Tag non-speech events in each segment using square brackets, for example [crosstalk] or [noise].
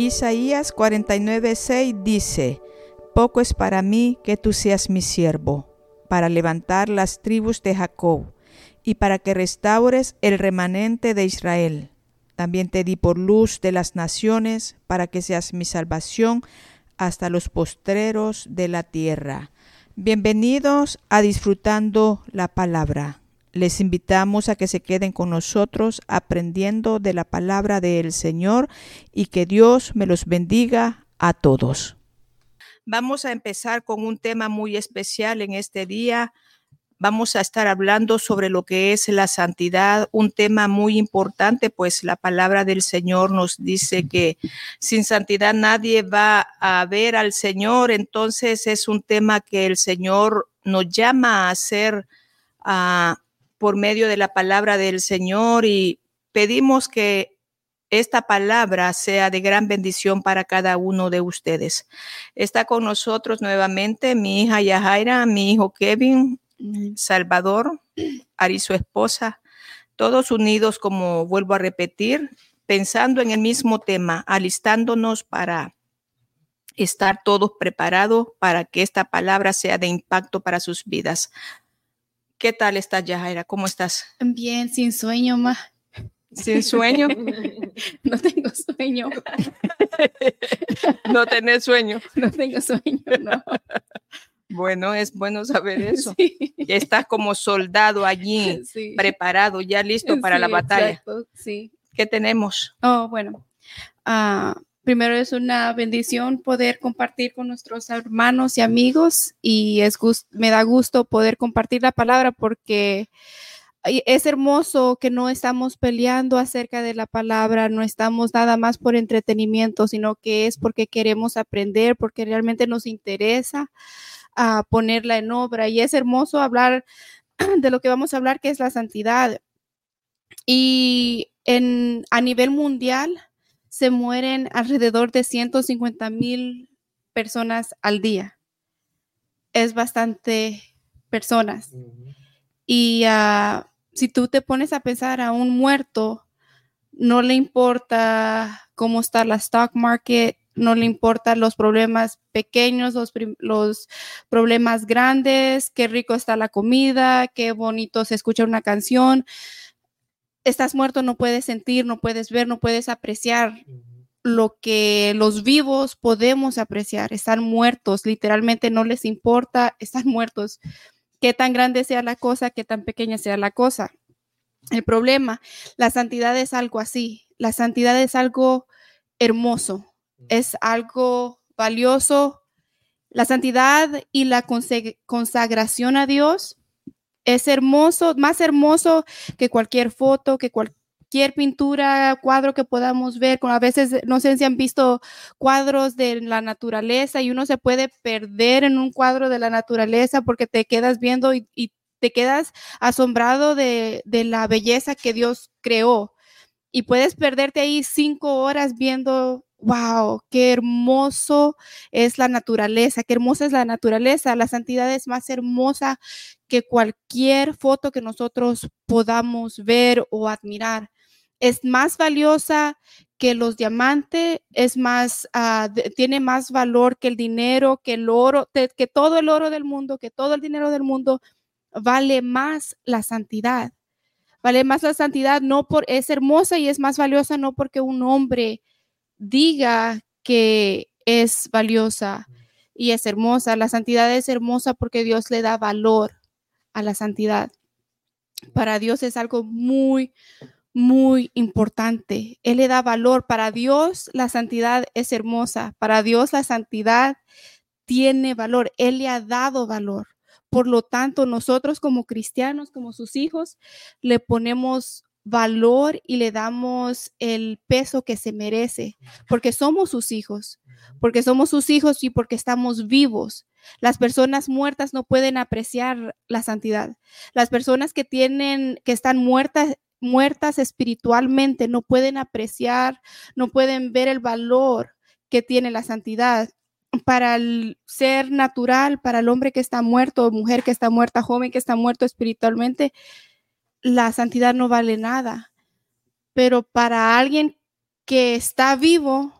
Isaías 49:6 dice, Poco es para mí que tú seas mi siervo, para levantar las tribus de Jacob y para que restaures el remanente de Israel. También te di por luz de las naciones, para que seas mi salvación hasta los postreros de la tierra. Bienvenidos a Disfrutando la Palabra. Les invitamos a que se queden con nosotros aprendiendo de la palabra del Señor y que Dios me los bendiga a todos. Vamos a empezar con un tema muy especial en este día. Vamos a estar hablando sobre lo que es la santidad, un tema muy importante, pues la palabra del Señor nos dice que sin santidad nadie va a ver al Señor. Entonces es un tema que el Señor nos llama a hacer a por medio de la palabra del Señor y pedimos que esta palabra sea de gran bendición para cada uno de ustedes. Está con nosotros nuevamente mi hija Yajaira, mi hijo Kevin, Salvador, Ari su esposa, todos unidos, como vuelvo a repetir, pensando en el mismo tema, alistándonos para estar todos preparados para que esta palabra sea de impacto para sus vidas. ¿Qué tal estás, Yajaira? ¿Cómo estás? Bien, sin sueño, más. ¿Sin sueño? [laughs] [laughs] [laughs] no tengo sueño. no tenés sueño. No tengo sueño, no. Bueno, es bueno saber [laughs] eso. Ya estás como soldado allí, [laughs] preparado, ya listo para la batalla. sí. ¿Qué tenemos? Oh, bueno. Ah, primero es una bendición poder compartir con nuestros hermanos y amigos y es me da gusto poder compartir la palabra porque es hermoso que no estamos peleando acerca de la palabra, no estamos nada más por entretenimiento, sino que es porque queremos aprender, porque realmente nos interesa a ponerla en obra. Y es hermoso hablar [clears throat] de lo que vamos a hablar, que es la santidad. Y en, a nivel mundial, se mueren alrededor de 150 mil personas al día. Es bastante personas. Y ah, si tú te pones a pensar a un muerto, no le importa cómo está la stock market, no le importan los problemas pequeños, los, los, problemas grandes, qué rico está la comida, qué bonito se escucha una canción estás muerto, no puedes sentir, no puedes ver, no puedes apreciar lo que los vivos podemos apreciar. Están muertos, literalmente no les importa, están muertos. Qué tan grande sea la cosa, qué tan pequeña sea la cosa. El problema, la santidad es algo así. La santidad es algo hermoso, es algo valioso. La santidad y la consagración a Dios es hermoso, más hermoso que cualquier foto, que cualquier pintura, cuadro que podamos ver. A veces, no sé si han visto cuadros de la naturaleza y uno se puede perder en un cuadro de la naturaleza porque te quedas viendo y, te quedas asombrado de, de la belleza que Dios creó. Y puedes perderte ahí cinco horas viendo wow, qué hermoso es la naturaleza, qué hermosa es la naturaleza. La santidad es más hermosa que cualquier foto que nosotros podamos ver o admirar. Es más valiosa que los diamantes, es más, ah, tiene más valor que el dinero, que el oro, que todo el oro del mundo, que todo el dinero del mundo, vale más la santidad. Vale más la santidad, no por, es hermosa y es más valiosa no porque un hombre diga que es valiosa y es hermosa. La santidad es hermosa porque Dios le da valor a la santidad. Para Dios es algo muy, muy importante. Él le da valor. Para Dios la santidad es hermosa. Para Dios la santidad tiene valor. Él le ha dado valor. Por lo tanto, nosotros como cristianos, como sus hijos, le ponemos valor y le damos el peso que se merece, porque somos sus hijos, porque somos sus hijos y porque estamos vivos. Las personas muertas no pueden apreciar la santidad. Las personas que tienen, que están muertas, muertas espiritualmente, no pueden apreciar, no pueden ver el valor que tiene la santidad. para el ser natural, para el hombre que está muerto, mujer que está muerta, joven que está muerto espiritualmente, la santidad no vale nada. Pero para alguien que está vivo,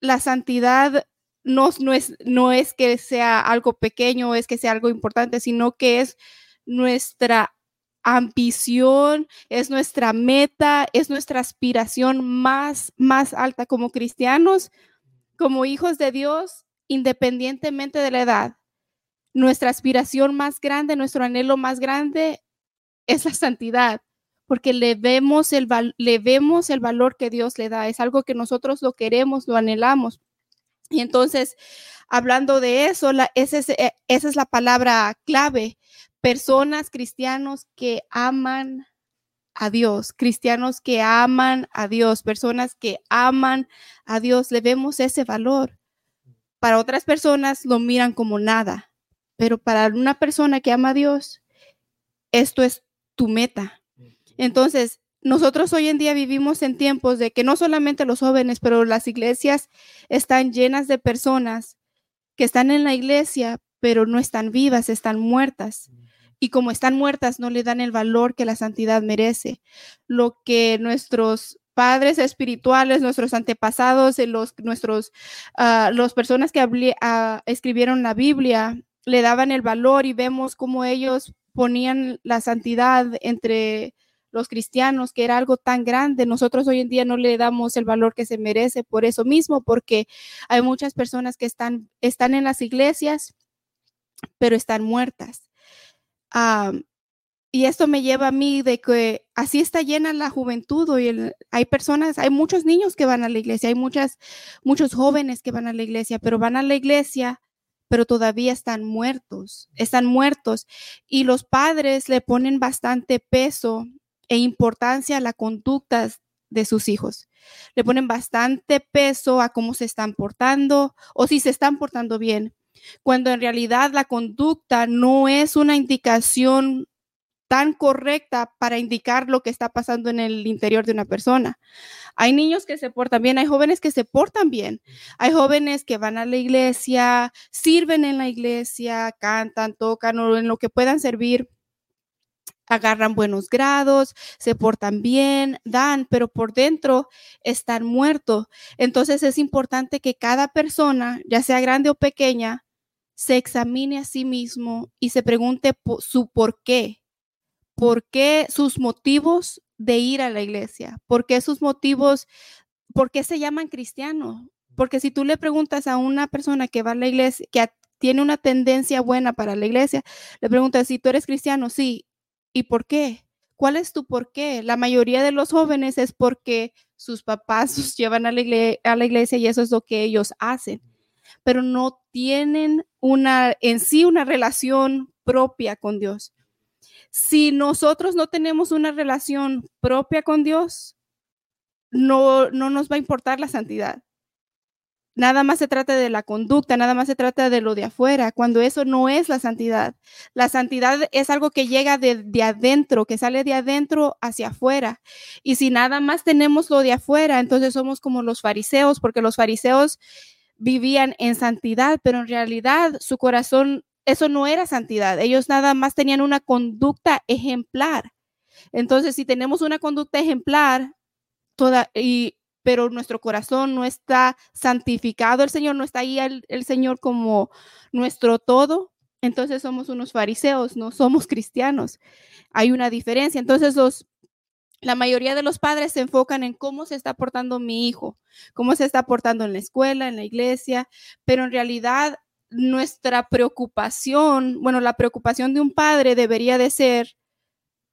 la santidad no, es, no es que sea algo pequeño, es que sea algo importante, sino que es nuestra ambición, es nuestra meta, es nuestra aspiración más, más alta como cristianos, como hijos de Dios, independientemente de la edad. Nuestra aspiración más grande, nuestro anhelo más grande es la santidad, porque le vemos el, le vemos el valor que Dios le da. Es algo que nosotros lo queremos, lo anhelamos. Y entonces, hablando de eso, la, esa, es, eh, esa es la palabra clave. Personas, cristianos que aman a Dios, cristianos que aman a Dios, personas que aman a Dios, le vemos ese valor. Para otras personas lo miran como nada, pero para una persona que ama a Dios, esto es tu meta. Entonces, nosotros hoy en día vivimos en tiempos de que no solamente los jóvenes, pero las iglesias están llenas de personas que están en la iglesia, pero no están vivas, están muertas. Y como están muertas, no le dan el valor que la santidad merece. Lo que nuestros padres espirituales, nuestros antepasados, eh, los, nuestros, uh, personas que ah, escribieron la Biblia, le daban el valor y vemos cómo ellos ponían la santidad entre los cristianos, que era algo tan grande. Nosotros hoy en día no le damos el valor que se merece por eso mismo, porque hay muchas personas que están, están en las iglesias, pero están muertas. Y esto me lleva a mí de que así está llena la juventud. Hoy hay personas, hay muchos niños que van a la iglesia, hay muchas, muchos jóvenes que van a la iglesia, pero van a la iglesia, pero todavía están muertos, están muertos. Y los padres le ponen bastante peso e importancia a la conducta de sus hijos. Le ponen bastante peso a cómo se están portando o si se están portando bien, cuando en realidad la conducta no es una indicación tan correcta para indicar lo que está pasando en el interior de una persona. Hay niños que se portan bien, hay jóvenes que se portan bien, hay jóvenes que van a la iglesia, sirven en la iglesia, cantan, tocan o en lo que puedan servir, agarran buenos grados, se portan bien, dan, pero por dentro están muertos. Entonces es importante que cada persona, ya sea grande o pequeña, se examine a sí mismo y se pregunte su por qué por qué sus motivos de ir a la iglesia, por qué sus motivos, por qué se llaman cristianos. Porque si tú le preguntas a una persona que va a la iglesia, que tiene una tendencia buena para la iglesia, le preguntas si tú eres cristiano, sí, ¿y por qué? ¿Cuál es tu por qué? La mayoría de los jóvenes es porque sus papás los llevan a la, iglesia, a la iglesia y eso es lo que ellos hacen, pero no tienen una en sí una relación propia con Dios. Si nosotros no tenemos una relación propia con Dios, no, no nos va a importar la santidad. Nada más se trata de la conducta, nada más se trata de lo de afuera, cuando eso no es la santidad. La santidad es algo que llega de, de, adentro, que sale de adentro hacia afuera. Y si nada más tenemos lo de afuera, entonces somos como los fariseos, porque los fariseos vivían en santidad, pero en realidad su corazón eso no era santidad. Ellos nada más tenían una conducta ejemplar. Entonces, si tenemos una conducta ejemplar, toda, y, pero nuestro corazón no está santificado, el Señor no está ahí, el, el Señor como nuestro todo, entonces somos unos fariseos, no somos cristianos. Hay una diferencia. Entonces, los, la mayoría de los padres se enfocan en cómo se está portando mi hijo, cómo se está portando en la escuela, en la iglesia, pero en realidad nuestra preocupación, bueno, la preocupación de un padre debería de ser,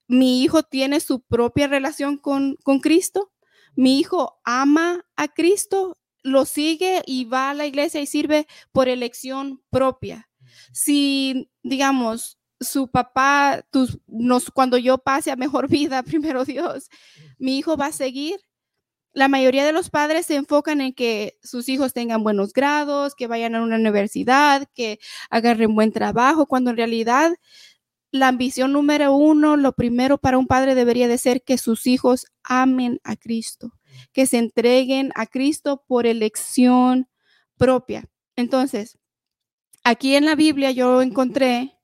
mi hijo tiene su propia relación con, con Cristo, mi hijo ama a Cristo, lo sigue y va a la iglesia y sirve por elección propia. Si, digamos, su papá, tus, nos, cuando yo pase a mejor [laughs] vida, primero Dios, mi hijo va a seguir, la mayoría de los padres se enfocan en que sus hijos tengan buenos grados, que vayan a una universidad, que agarren buen trabajo, cuando en realidad la ambición número uno, lo primero para un padre debería de ser que sus hijos amen a Cristo, que se entreguen a Cristo por elección propia. Entonces, aquí en la Biblia yo encontré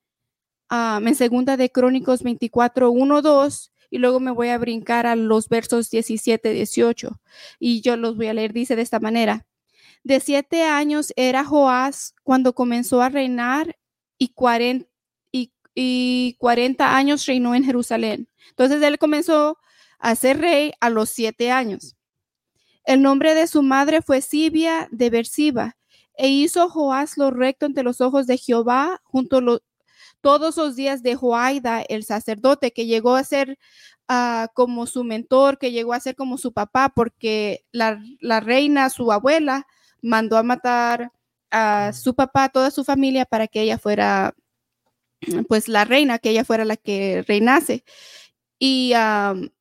um, en segunda de Crónicos 24, 1, 2, y luego me voy a brincar a los versos 17, 18, y yo los voy a leer, dice de esta manera. De siete años era Joás cuando comenzó a reinar y 40, y, 40 años reinó en Jerusalén. Entonces él comenzó a ser rey a los siete años. El nombre de su madre fue Sibia de Bersiba, e hizo Joás lo recto ante los ojos de Jehová junto a todos los días de Joaida, el sacerdote, que llegó a ser ah, como su mentor, que llegó a ser como su papá, porque la, la reina, su abuela, mandó a matar a su papá, a toda su familia, para que ella fuera, pues, la reina, que ella fuera la que reinase. Y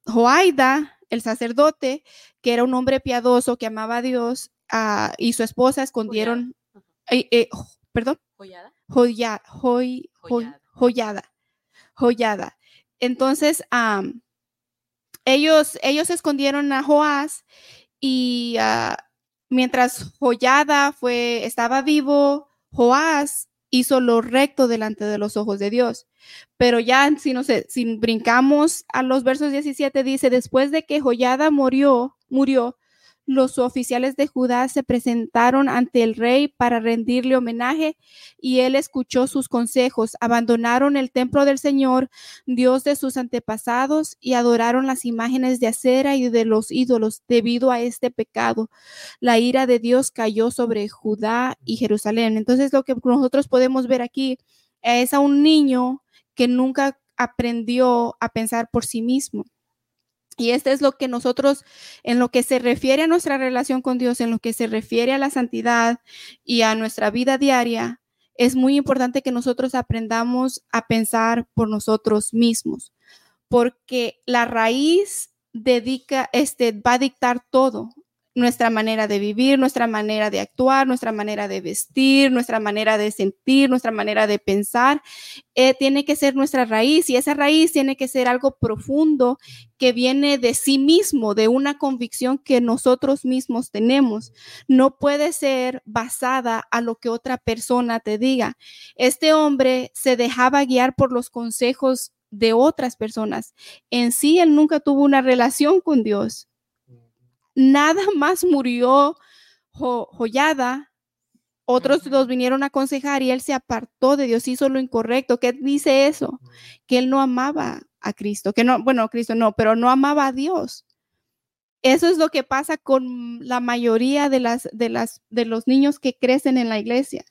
Joaida, el sacerdote, que era un hombre piadoso que amaba a Dios, ah, y su esposa escondieron, eh, eh, perdón, joyada, joyada, joyada. Entonces, ellos, ellos escondieron a Joás y uh, Mientras Joyada fue, estaba vivo, Joás hizo lo recto delante de los ojos de Dios. Pero ya, si, no sé, si brincamos a los versos 17, dice, después de que Joyada murió, murió, los oficiales de Judá se presentaron ante el rey para rendirle homenaje y él escuchó sus consejos. Abandonaron el templo del Señor, Dios de sus antepasados, y adoraron las imágenes de acera y de los ídolos debido a este pecado. La ira de Dios cayó sobre Judá y Jerusalén. Entonces lo que nosotros podemos ver aquí es a un niño que nunca aprendió a pensar por sí mismo y este es lo que nosotros, en lo que se refiere a nuestra relación con Dios, en lo que se refiere a la santidad y a nuestra vida diaria, es muy importante que nosotros aprendamos a pensar por nosotros mismos, porque la raíz dedica, este, va a dictar todo nuestra manera de vivir, nuestra manera de actuar, nuestra manera de vestir, nuestra manera de sentir, nuestra manera de pensar, eh, tiene que ser nuestra raíz y esa raíz tiene que ser algo profundo que viene de sí mismo, de una convicción que nosotros mismos tenemos. No puede ser basada a lo que otra persona te diga. Este hombre se dejaba guiar por los consejos de otras personas. En sí, él nunca tuvo una relación con Dios nada más murió joyada. Otros los vinieron a aconsejar y él se apartó de Dios, hizo lo incorrecto. ¿Qué dice eso? Que él no amaba a Cristo, que no, bueno, Cristo no, pero no amaba a Dios. Eso es lo que pasa con la mayoría de las de las de los niños que crecen en la iglesia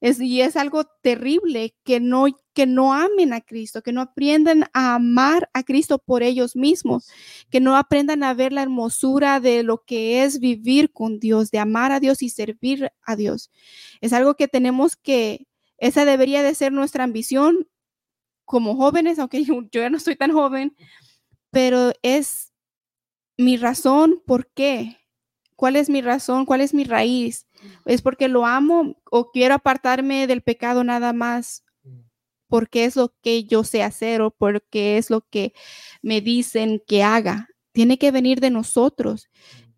y es algo terrible que no, que no amen a Cristo, que no aprendan a amar a Cristo por ellos mismos, que no aprendan a ver la hermosura de lo que es vivir con Dios, de amar a Dios y servir a Dios. Es algo que tenemos que, esa debería de ser nuestra ambición como jóvenes, aunque yo, ya no soy tan joven, pero es mi razón por qué. ¿Cuál es mi razón? ¿Cuál es mi raíz? ¿Es porque lo amo o quiero apartarme del pecado nada más? Porque es lo que yo sé hacer o porque es lo que me dicen que haga. Tiene que venir de nosotros.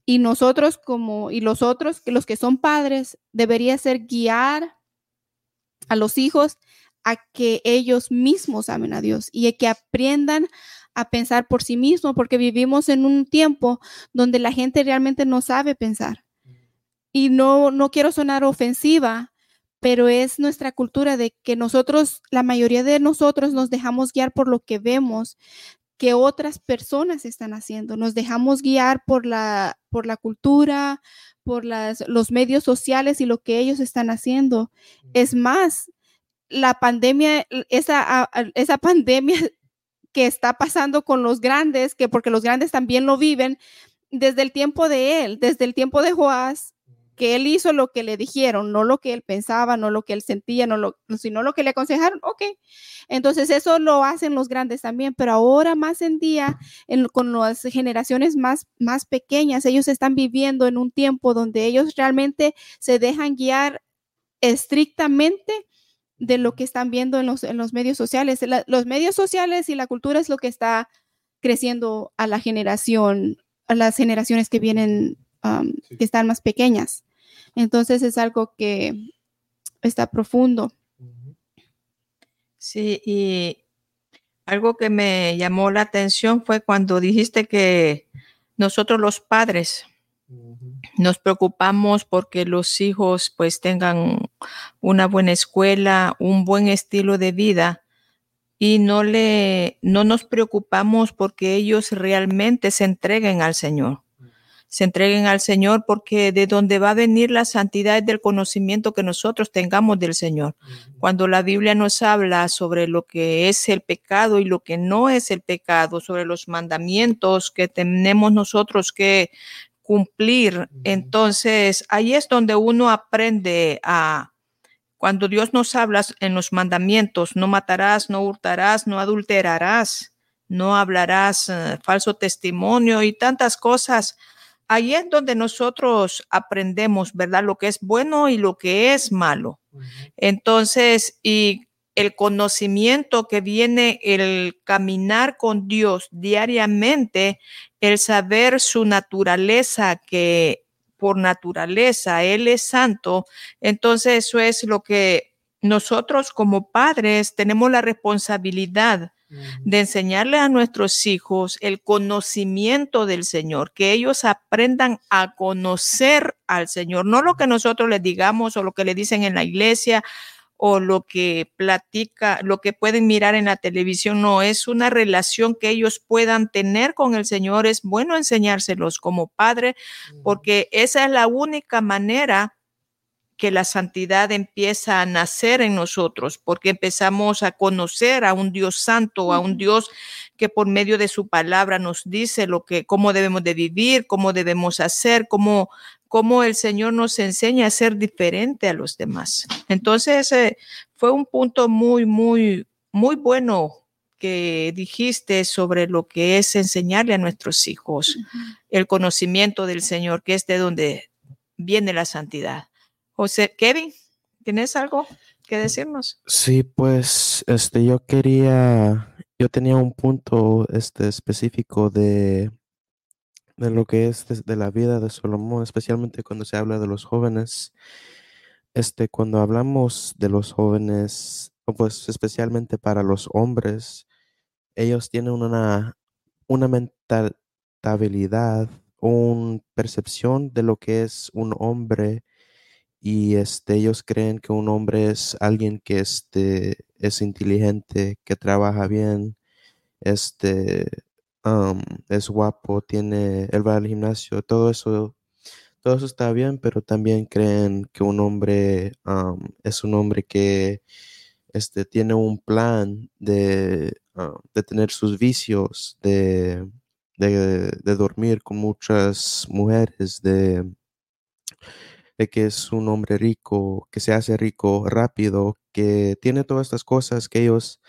Y nosotros como, y los otros, que los que son padres, debería ser guiar a los hijos a que ellos mismos amen a Dios y que aprendan a pensar por sí mismos, porque vivimos en un tiempo donde la gente realmente no sabe pensar y no, no quiero sonar ofensiva, pero es nuestra cultura de que nosotros, la mayoría de nosotros nos dejamos guiar por lo que vemos que otras personas están haciendo. Nos dejamos guiar por la, por la cultura, por las, los medios sociales y lo que ellos están haciendo. Es más, la pandemia, esa, esa pandemia [laughs] que está pasando con los grandes, que porque los grandes también lo viven, desde el tiempo de él, desde el tiempo de Joás, que él hizo lo que le dijeron, no lo que él pensaba, no lo que él sentía, no lo, sino lo que le aconsejaron, ok. Entonces eso lo hacen los grandes también, pero ahora más en día, con las generaciones más, más pequeñas, ellos están viviendo en un tiempo donde ellos realmente se dejan guiar estrictamente de lo que están viendo en los, en los medios sociales. los medios sociales y la cultura es lo que está creciendo a la generación, a las generaciones que vienen, que están más pequeñas. Entonces es algo que está profundo. Sí, y algo que me llamó la atención fue cuando dijiste que nosotros los padres nos preocupamos porque los hijos pues tengan una buena escuela, un buen estilo de vida y no le no nos preocupamos porque ellos realmente se entreguen al Señor se entreguen al Señor, porque de donde va a venir la santidad es del conocimiento que nosotros tengamos del Señor. Cuando la Biblia nos habla sobre lo que es el pecado y lo que no es el pecado, sobre los mandamientos que tenemos nosotros que cumplir, entonces ahí es donde uno aprende a, cuando Dios nos habla en los mandamientos, no matarás, no hurtarás, no adulterarás, no hablarás eh, falso testimonio y tantas cosas ahí es donde nosotros aprendemos, ¿verdad? Lo que es bueno y lo que es malo. Entonces, y el conocimiento que viene, el caminar con Dios diariamente, el saber su naturaleza, que por naturaleza Él es santo, entonces eso es lo que nosotros como padres tenemos la responsabilidad de enseñarle a nuestros hijos el conocimiento del Señor, que ellos aprendan a conocer al Señor, no lo que nosotros les digamos o lo que le dicen en la iglesia o lo que platica, lo que pueden mirar en la televisión, no, es una relación que ellos puedan tener con el Señor. Es bueno enseñárselos como padre, porque esa es la única manera que la santidad empieza a nacer en nosotros, porque empezamos a conocer a un Dios santo, a un Dios que por medio de su palabra nos dice lo que, cómo debemos de vivir, cómo debemos hacer, cómo, cómo el Señor nos enseña a ser diferente a los demás. Entonces, fue un punto muy, muy, muy bueno que dijiste sobre lo que es enseñarle a nuestros hijos el conocimiento del Señor, que es de donde viene la santidad. José, Kevin, ¿tienes algo que decirnos? Sí, pues este yo quería, yo tenía un punto este específico de, de lo que es de, la vida de Solomón, especialmente cuando se habla de los jóvenes. Este, cuando hablamos de los jóvenes, pues especialmente para los hombres, ellos tienen una, una mentalidad, una percepción de lo que es un hombre y este, ellos creen que un hombre es alguien que este, es inteligente, que trabaja bien, este, es guapo, tiene, él va al gimnasio, todo eso, todo eso está bien, pero también creen que un hombre es un hombre que este, tiene un plan de, de tener sus vicios, de, de, de dormir con muchas mujeres, de de que es un hombre rico, que se hace rico rápido, que tiene todas estas cosas que ellos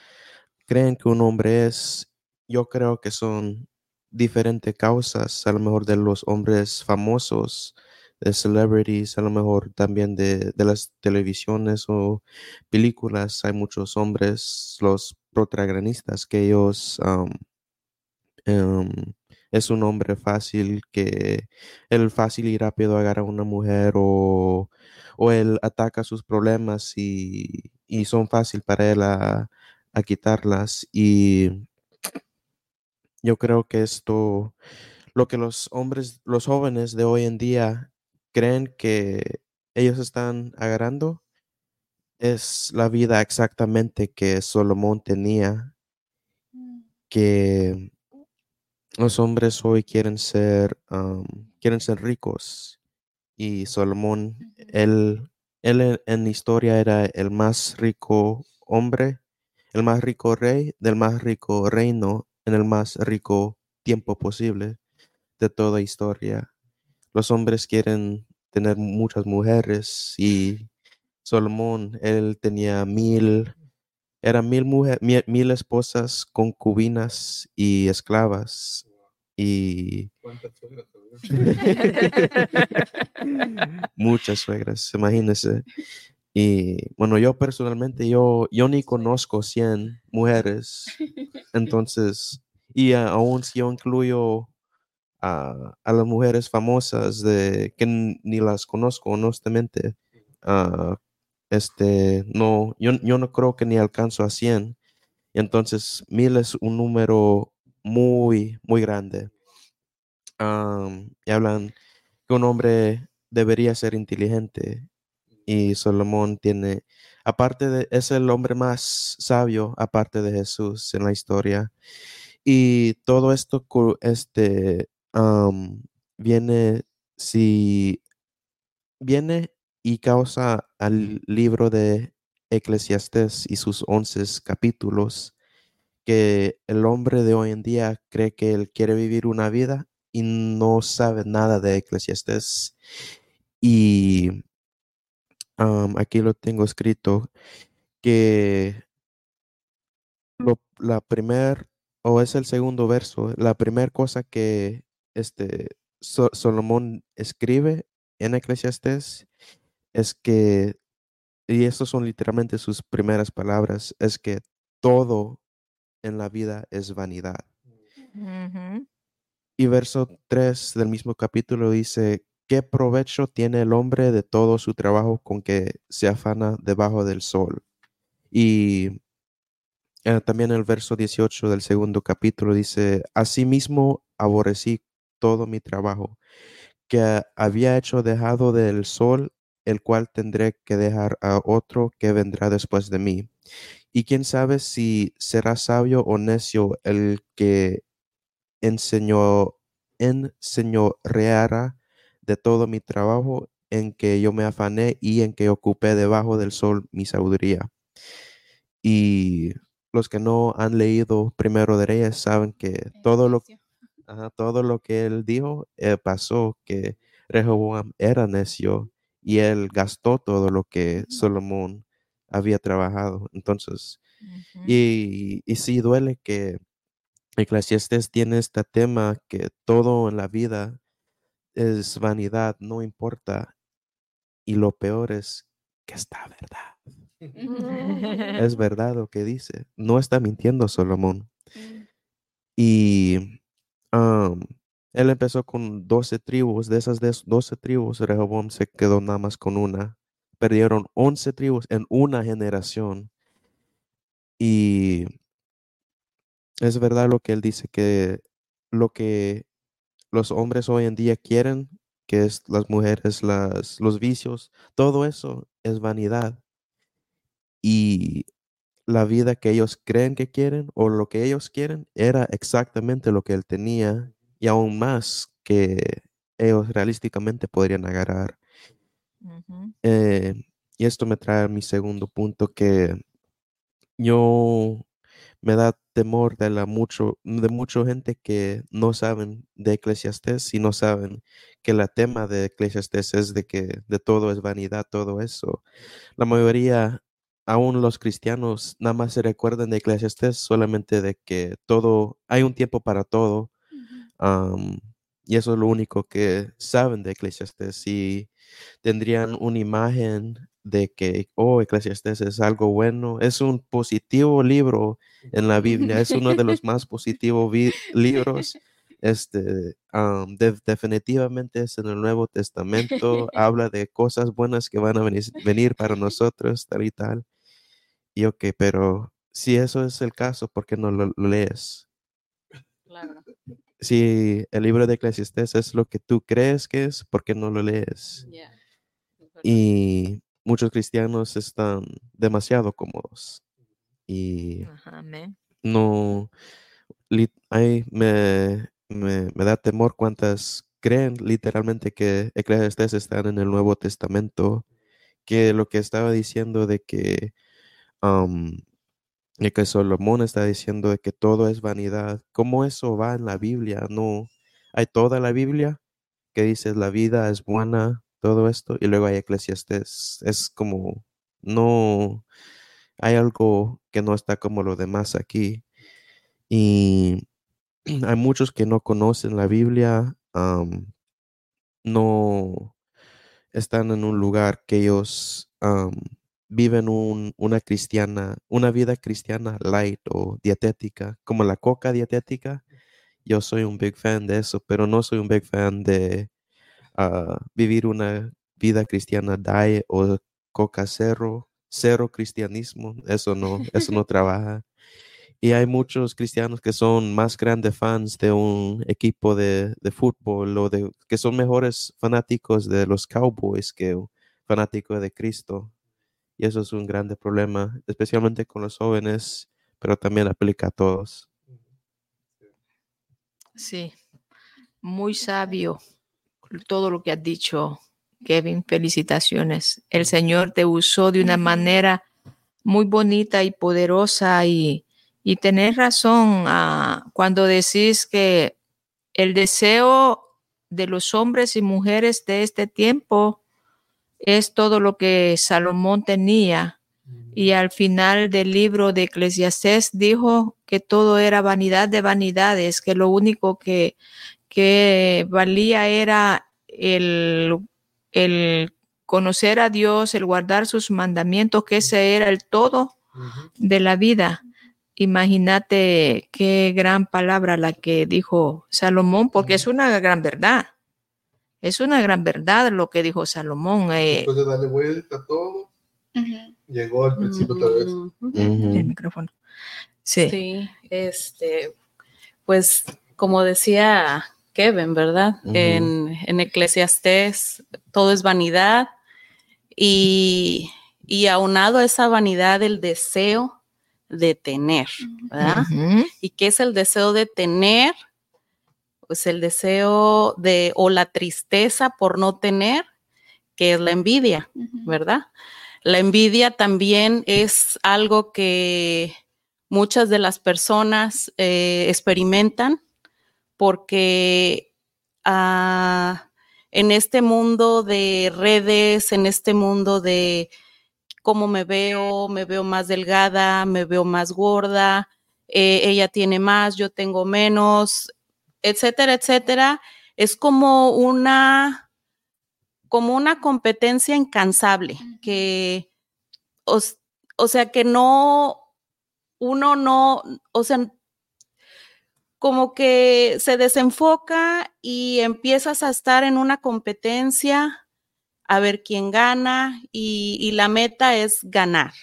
creen que un hombre es. Yo creo que son diferentes causas, a lo mejor de los hombres famosos, de celebrities, a lo mejor también de, las televisiones o películas. Hay muchos hombres, los protagonistas, que ellos em, es un hombre fácil que él fácil y rápido agarra a una mujer o, o él ataca sus problemas y, son fácil para él a, quitarlas. Y yo creo que esto, lo que los hombres, los jóvenes de hoy en día creen que ellos están agarrando es la vida exactamente que Solomón tenía, mm. que los hombres hoy quieren ser, quieren ser ricos y Salomón, él, él en, historia era el más rico hombre, el más rico rey del más rico reino en el más rico tiempo posible de toda historia. Los hombres quieren tener muchas mujeres y Salomón, él tenía mil eran mil, mil, esposas, concubinas y esclavas. Y [laughs] muchas suegras, imagínense. Y bueno, yo personalmente, yo, yo ni conozco 100 mujeres. Entonces, y aún si yo incluyo a, las mujeres famosas de que ni las conozco honestamente, uh, este, no, yo, yo no creo que ni alcanzo a 100. Entonces, mil es un número muy, muy grande. y hablan que un hombre debería ser inteligente y Salomón tiene, aparte de, es el hombre más sabio, aparte de Jesús en la historia. Y todo esto este, viene, si viene y causa al libro de Eclesiastés y sus once capítulos, que el hombre de hoy en día cree que él quiere vivir una vida y no sabe nada de Eclesiastés. Y aquí lo tengo escrito, que la primer, o es el segundo verso, la primera cosa que este Solomón escribe en Eclesiastés es que, y estas son literalmente sus primeras palabras, es que todo en la vida es vanidad. Y verso 3 del mismo capítulo dice, ¿qué provecho tiene el hombre de todo su trabajo con que se afana debajo del sol? Y eh, también el verso 18 del segundo capítulo dice, Asimismo aborrecí todo mi trabajo, que había hecho dejado del sol, el cual tendré que dejar a otro que vendrá después de mí. Y quién sabe si será sabio o necio el que enseñó, enseñoreara de todo mi trabajo en que yo me afané y en que ocupé debajo del sol mi sabiduría. Y los que no han leído Primero de Reyes saben que todo lo, todo lo que él dijo eh, pasó, que Rehoboam era necio y él gastó todo lo que Salomón había trabajado. Entonces, y, y sí duele que Eclesiastes tiene este tema que todo en la vida es vanidad, no importa. Y lo peor es que está verdad. es verdad lo que dice. No está mintiendo Salomón. Y él empezó con 12 tribus. De esas 12 tribus, Rehoboam se quedó nada más con una. Perdieron 11 tribus en una generación. Y es verdad lo que él dice, que lo que los hombres hoy en día quieren, que es las mujeres, los vicios, todo eso es vanidad. Y la vida que ellos creen que quieren o lo que ellos quieren era exactamente lo que él tenía y aún más que ellos realísticamente podrían agarrar. Eh, y esto me trae a mi segundo punto que yo me da temor de la mucho de mucha gente que no saben de Eclesiastés y no saben que el tema de Eclesiastés es de que de todo es vanidad, todo eso. La mayoría, aún los cristianos, nada más se recuerdan de Eclesiastés solamente de que todo, hay un tiempo para todo. Y eso es lo único que saben de Eclesiastés y tendrían una imagen de que, oh, Eclesiastés es algo bueno, es un positivo libro en la Biblia, es uno de los [laughs] más positivos libros. Este, definitivamente es en el Nuevo Testamento, habla de cosas buenas que van a venir, venir para nosotros, tal y tal. Y ok, pero si eso es el caso, ¿por qué no lo, lees? Claro. Si el libro de Eclesiastés es lo que tú crees que es, ¿por qué no lo lees? Y muchos cristianos están demasiado cómodos y no hay, me, me, da temor cuántas creen literalmente que Eclesiastes están en el Nuevo Testamento, que lo que estaba diciendo de que, de que Solomón está diciendo de que todo es vanidad, ¿cómo eso va en la Biblia? No, hay toda la Biblia que dice la vida es buena, todo esto, y luego hay eclesiastés. Es como, no, hay algo que no está como lo demás aquí. Y [clears throat] hay muchos que no conocen la Biblia, no están en un lugar que ellos viven una cristiana, una vida cristiana light o dietética, como la coca dietética. Yo soy un big fan de eso, pero no soy un big fan de vivir una vida cristiana diet o coca cero, cero cristianismo, eso no, eso no [laughs] trabaja. Y hay muchos cristianos que son más grandes fans de un equipo de, de fútbol o de, que son mejores fanáticos de los Cowboys que fanáticos de Cristo. Y eso es un grande problema, especialmente con los jóvenes, pero también aplica a todos. Sí, muy sabio todo lo que has dicho, Kevin. Felicitaciones. El Señor te usó de una manera muy bonita y poderosa y, y tenés razón ah, cuando decís que el deseo de los hombres y mujeres de este tiempo es todo lo que Salomón tenía. Y al final del libro de Eclesiastés dijo que todo era vanidad de vanidades, que lo único que, que valía era el, el conocer a Dios, el guardar sus mandamientos, que ese era el todo de la vida. Imagínate qué gran palabra la que dijo Salomón, porque es una gran verdad. Es una gran verdad lo que dijo Salomón. Eh. Después de darle vuelta a todo, llegó al principio otra vez. El micrófono. Sí. sí. este, pues como decía Kevin, ¿verdad? en, en Eclesiastés todo es vanidad y, y aunado a esa vanidad el deseo de tener, ¿verdad? ¿Y qué es el deseo de tener? Pues el deseo de o la tristeza por no tener, que es la envidia, ¿verdad? La envidia también es algo que muchas de las personas eh, experimentan porque ah, en este mundo de redes, en este mundo de cómo me veo, me veo más delgada, me veo más gorda, eh, ella tiene más, yo tengo menos, etcétera, etcétera, es como una, como una competencia incansable, que, o, sea, que no, uno no, o sea, como que se desenfoca y empiezas a estar en una competencia a ver quién gana y, la meta es ganar.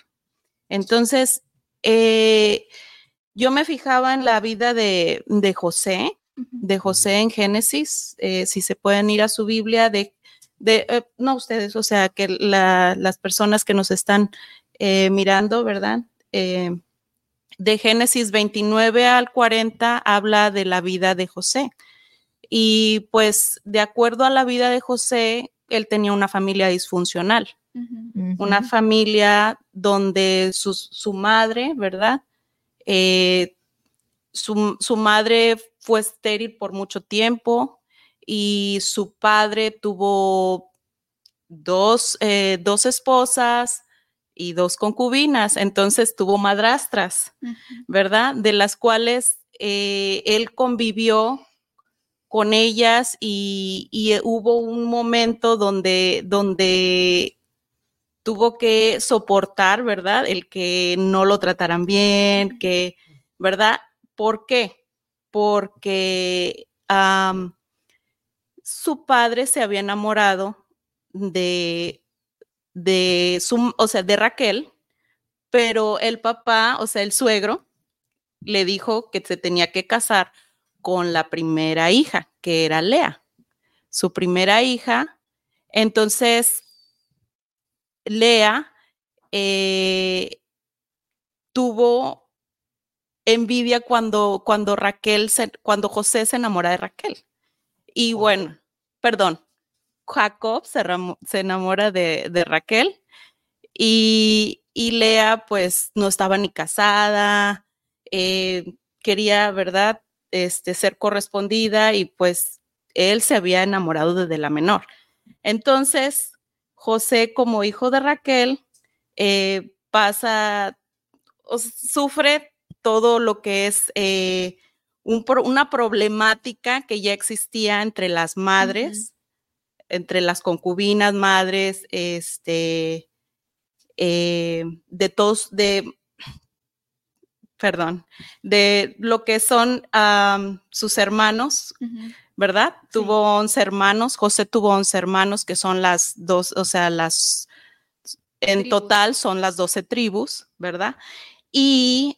Entonces, eh, yo me fijaba en la vida de, de José de José en Génesis, eh, si se pueden ir a su Biblia, de, de eh, no ustedes, o sea, que las personas que nos están eh, mirando, ¿verdad? de Génesis 29 al 40 habla de la vida de José. Y pues de acuerdo a la vida de José, él tenía una familia disfuncional, una familia donde su, su madre, ¿verdad? su, su, madre fue estéril por mucho tiempo y su padre tuvo dos, eh, dos esposas y dos concubinas, entonces tuvo madrastras, ¿verdad? De las cuales eh, él convivió con ellas y, hubo un momento donde, donde tuvo que soportar, ¿verdad? El que no lo trataran bien, que, ¿verdad? ¿Por qué? Porque su padre se había enamorado de, de su, o sea, de Raquel, pero el papá, o sea, el suegro, le dijo que se tenía que casar con la primera hija, que era Lea, su primera hija. Entonces, Lea eh, tuvo envidia cuando, cuando Raquel, se, cuando José se enamora de Raquel. Y bueno, perdón, Jacob se, se enamora de, de Raquel y, y, Lea pues no estaba ni casada, eh, quería, ¿verdad? Este, ser correspondida y pues él se había enamorado desde la menor. Entonces, José como hijo de Raquel eh, pasa, sufre todo lo que es eh, una problemática que ya existía entre las madres, entre las concubinas madres, este, eh, de todos, de, perdón, de lo que son sus hermanos, ¿verdad? Tuvo 11 hermanos, José tuvo 11 hermanos que son las dos, o sea, las en total son las 12 tribus, ¿verdad? Y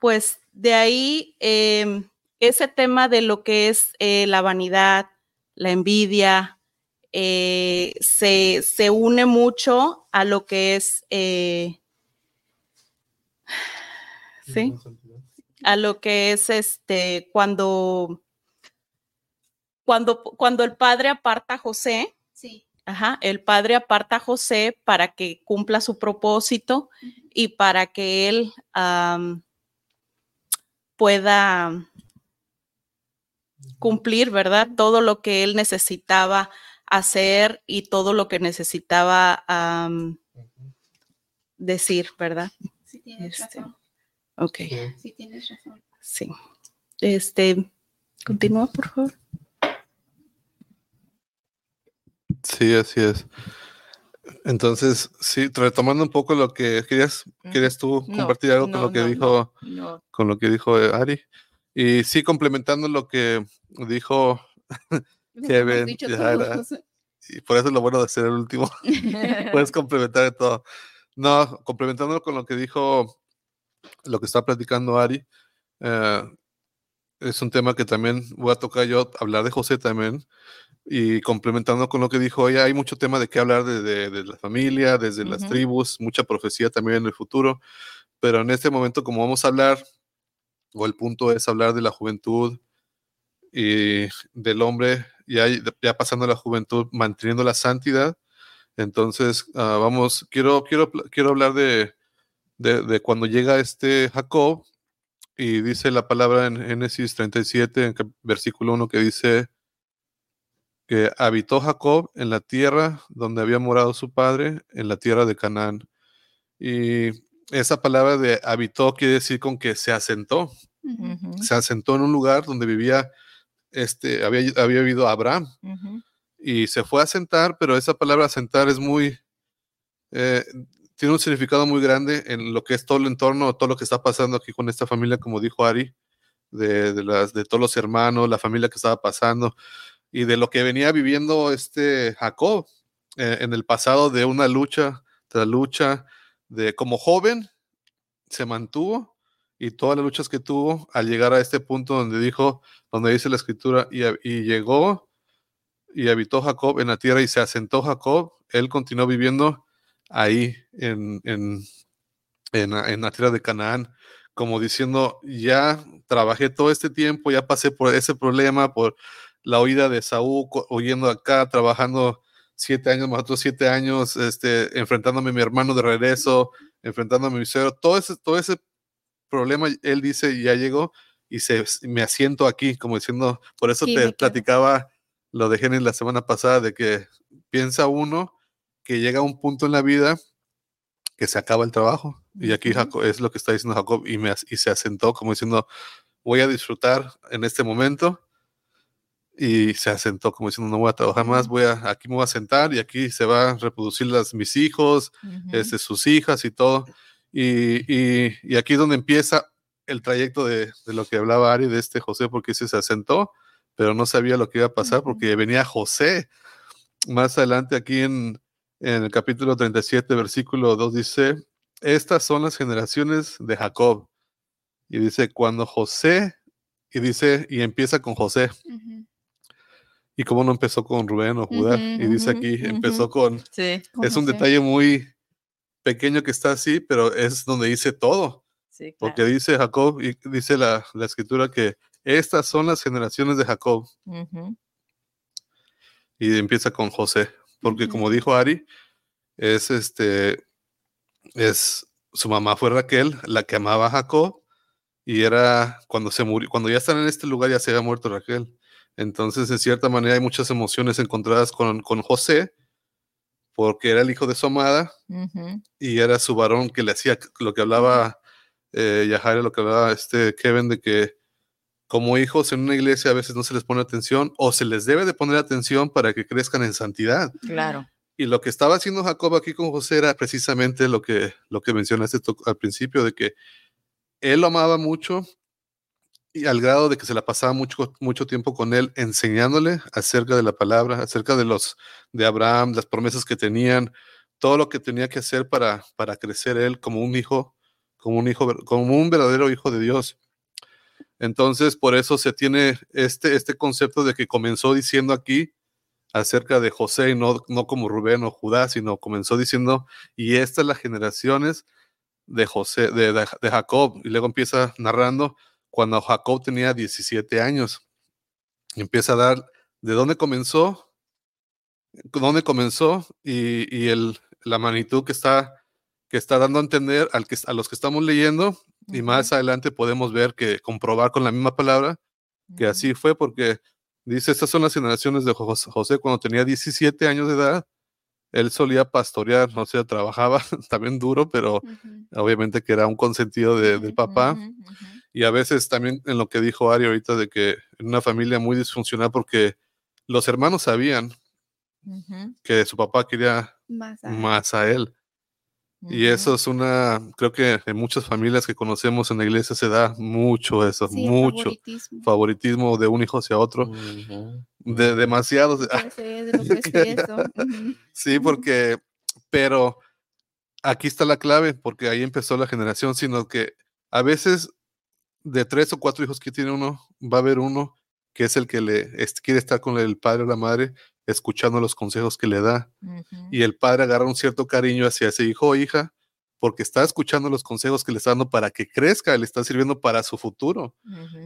pues de ahí em, ese tema de lo que es eh, la vanidad, la envidia, eh, se, une mucho a lo que es, eh, sí, a lo que es este, cuando, cuando, cuando el padre aparta a José, sí. Ajá, el padre aparta a José para que cumpla su propósito y para que él pueda cumplir, ¿verdad? Todo lo que él necesitaba hacer y todo lo que necesitaba decir, ¿verdad? Sí, tienes este, razón. Ok. Sí, tienes razón. Sí. Este, continúa, por favor. Sí, así es. Entonces, sí, retomando un poco lo que querías, querías tú compartir algo con lo que dijo, con lo que dijo Ari. Y sí, complementando lo que dijo [laughs] Kevin. y por eso es lo bueno de ser el último. [laughs] Puedes [laughs] complementar de todo. No, complementándolo con lo que dijo, lo que está platicando Ari, eh, es un tema que también voy a tocar yo, hablar de José también, y complementando con lo que dijo ella, hay mucho tema de qué hablar de, de, la familia, desde las tribus, mucha profecía también en el futuro, pero en este momento como vamos a hablar, o el punto es hablar de la juventud y del hombre, ya, ya pasando la juventud, manteniendo la santidad, entonces uh, vamos, quiero, quiero, quiero hablar de, de, cuando llega este Jacob y dice la palabra en Génesis 37, en versículo 1, que dice, que habitó Jacob en la tierra donde había morado su padre, en la tierra de Canaán. Y esa palabra de habitó quiere decir con que se asentó. Se asentó en un lugar donde vivía, este, había, había vivido Abraham. Y se fue a sentar, pero esa palabra asentar es muy, eh, tiene un significado muy grande en lo que es todo el entorno, todo lo que está pasando aquí con esta familia, como dijo Ari, de, de, las, de todos los hermanos, la familia que estaba pasando y de lo que venía viviendo este Jacob eh, en el pasado de una lucha tras lucha, de como joven se mantuvo y todas las luchas que tuvo al llegar a este punto donde dijo, donde dice la escritura, y, llegó y habitó Jacob en la tierra y se asentó Jacob, él continuó viviendo ahí en, en, en, en la tierra de Canaán, como diciendo, ya trabajé todo este tiempo, ya pasé por ese problema, por la oída de Saúl, oyendo acá, trabajando siete años, más otros siete años, este, enfrentándome a mi hermano de regreso, enfrentándome a mi suegro, todo ese, todo ese problema, él dice, ya llegó y se, me asiento aquí, como diciendo, por eso te platicaba lo de Génesis la semana pasada, de que piensa uno que llega a un punto en la vida que se acaba el trabajo. Y aquí es lo que está diciendo Jacob y, me, y se asentó como diciendo, voy a disfrutar en este momento y se asentó como diciendo no voy a trabajar más, voy a, aquí me voy a sentar y aquí se va a reproducir las, mis hijos, este, sus hijas y todo. Y, y, y, aquí es donde empieza el trayecto de, de, lo que hablaba Ari de este José, porque se asentó, pero no sabía lo que iba a pasar porque venía José. Más adelante aquí en, en el capítulo 37, versículo 2 dice, estas son las generaciones de Jacob. Y dice, cuando José, y dice, y empieza con José. Y cómo no empezó con Rubén o Judá. y dice aquí, empezó con... Sí, es un detalle muy pequeño que está así, pero es donde dice todo. Sí, claro. Porque dice Jacob, y dice la, la, escritura que estas son las generaciones de Jacob. Y empieza con José. Porque como dijo Ari, es este, es, su mamá fue Raquel, la que amaba a Jacob, y era cuando se murió, cuando ya están en este lugar ya se había muerto Raquel. Entonces, en cierta manera, hay muchas emociones encontradas con, con José, porque era el hijo de su amada y era su varón que le hacía lo que hablaba eh, lo que hablaba este Kevin, de que como hijos en una iglesia a veces no se les pone atención o se les debe de poner atención para que crezcan en santidad. Claro. Y lo que estaba haciendo Jacob aquí con José era precisamente lo que, lo que mencionaste al principio, de que él lo amaba mucho y al grado de que se la pasaba mucho, mucho tiempo con él enseñándole acerca de la palabra, acerca de los de Abraham, las promesas que tenían, todo lo que tenía que hacer para, para crecer él como un hijo, como un hijo, como un verdadero hijo de Dios. Entonces, por eso se tiene este, este concepto de que comenzó diciendo aquí acerca de José, y no, no como Rubén o Judá, sino comenzó diciendo, y estas las generaciones de José, de, de Jacob, y luego empieza narrando cuando Jacob tenía 17 años. empieza a dar de dónde comenzó, dónde comenzó y, el, la magnitud que está, que está dando a entender al que, a los que estamos leyendo. Y más adelante podemos ver que comprobar con la misma palabra que así fue, porque dice: Estas son las generaciones de José cuando tenía 17 años de edad. Él solía pastorear, o sea, trabajaba [laughs] también duro, pero obviamente que era un consentido del papá. Y a veces también en lo que dijo Ari ahorita de que en una familia muy disfuncional porque los hermanos sabían que su papá quería más a él. Y eso es una, creo que en muchas familias que conocemos en la iglesia se da mucho eso, mucho favoritismo. de un hijo hacia otro, de demasiados. [laughs] sí, porque, pero aquí está la clave, porque ahí empezó la generación, sino que a veces de tres o cuatro hijos que tiene uno, va a haber uno que es el que le quiere estar con el padre o la madre, escuchando los consejos que le da. Y el padre agarra un cierto cariño hacia ese hijo o hija, porque está escuchando los consejos que le está dando para que crezca, le está sirviendo para su futuro.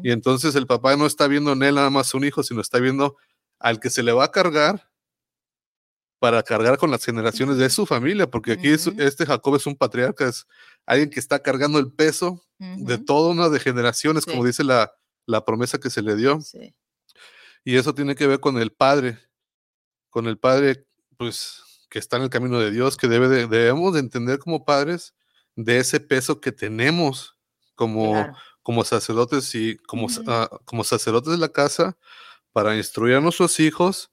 Y entonces el papá no está viendo en él nada más un hijo, sino está viendo al que se le va a cargar para cargar con las generaciones de su familia, porque aquí este Jacob es un patriarca, es alguien que está cargando el peso de toda una de generaciones, como dice la, la, promesa que se le dio. Y eso tiene que ver con el Padre, con el Padre, pues, que está en el camino de Dios, que debe debemos de entender como padres de ese peso que tenemos como, como sacerdotes y como, ah, como sacerdotes de la casa para instruir a nuestros hijos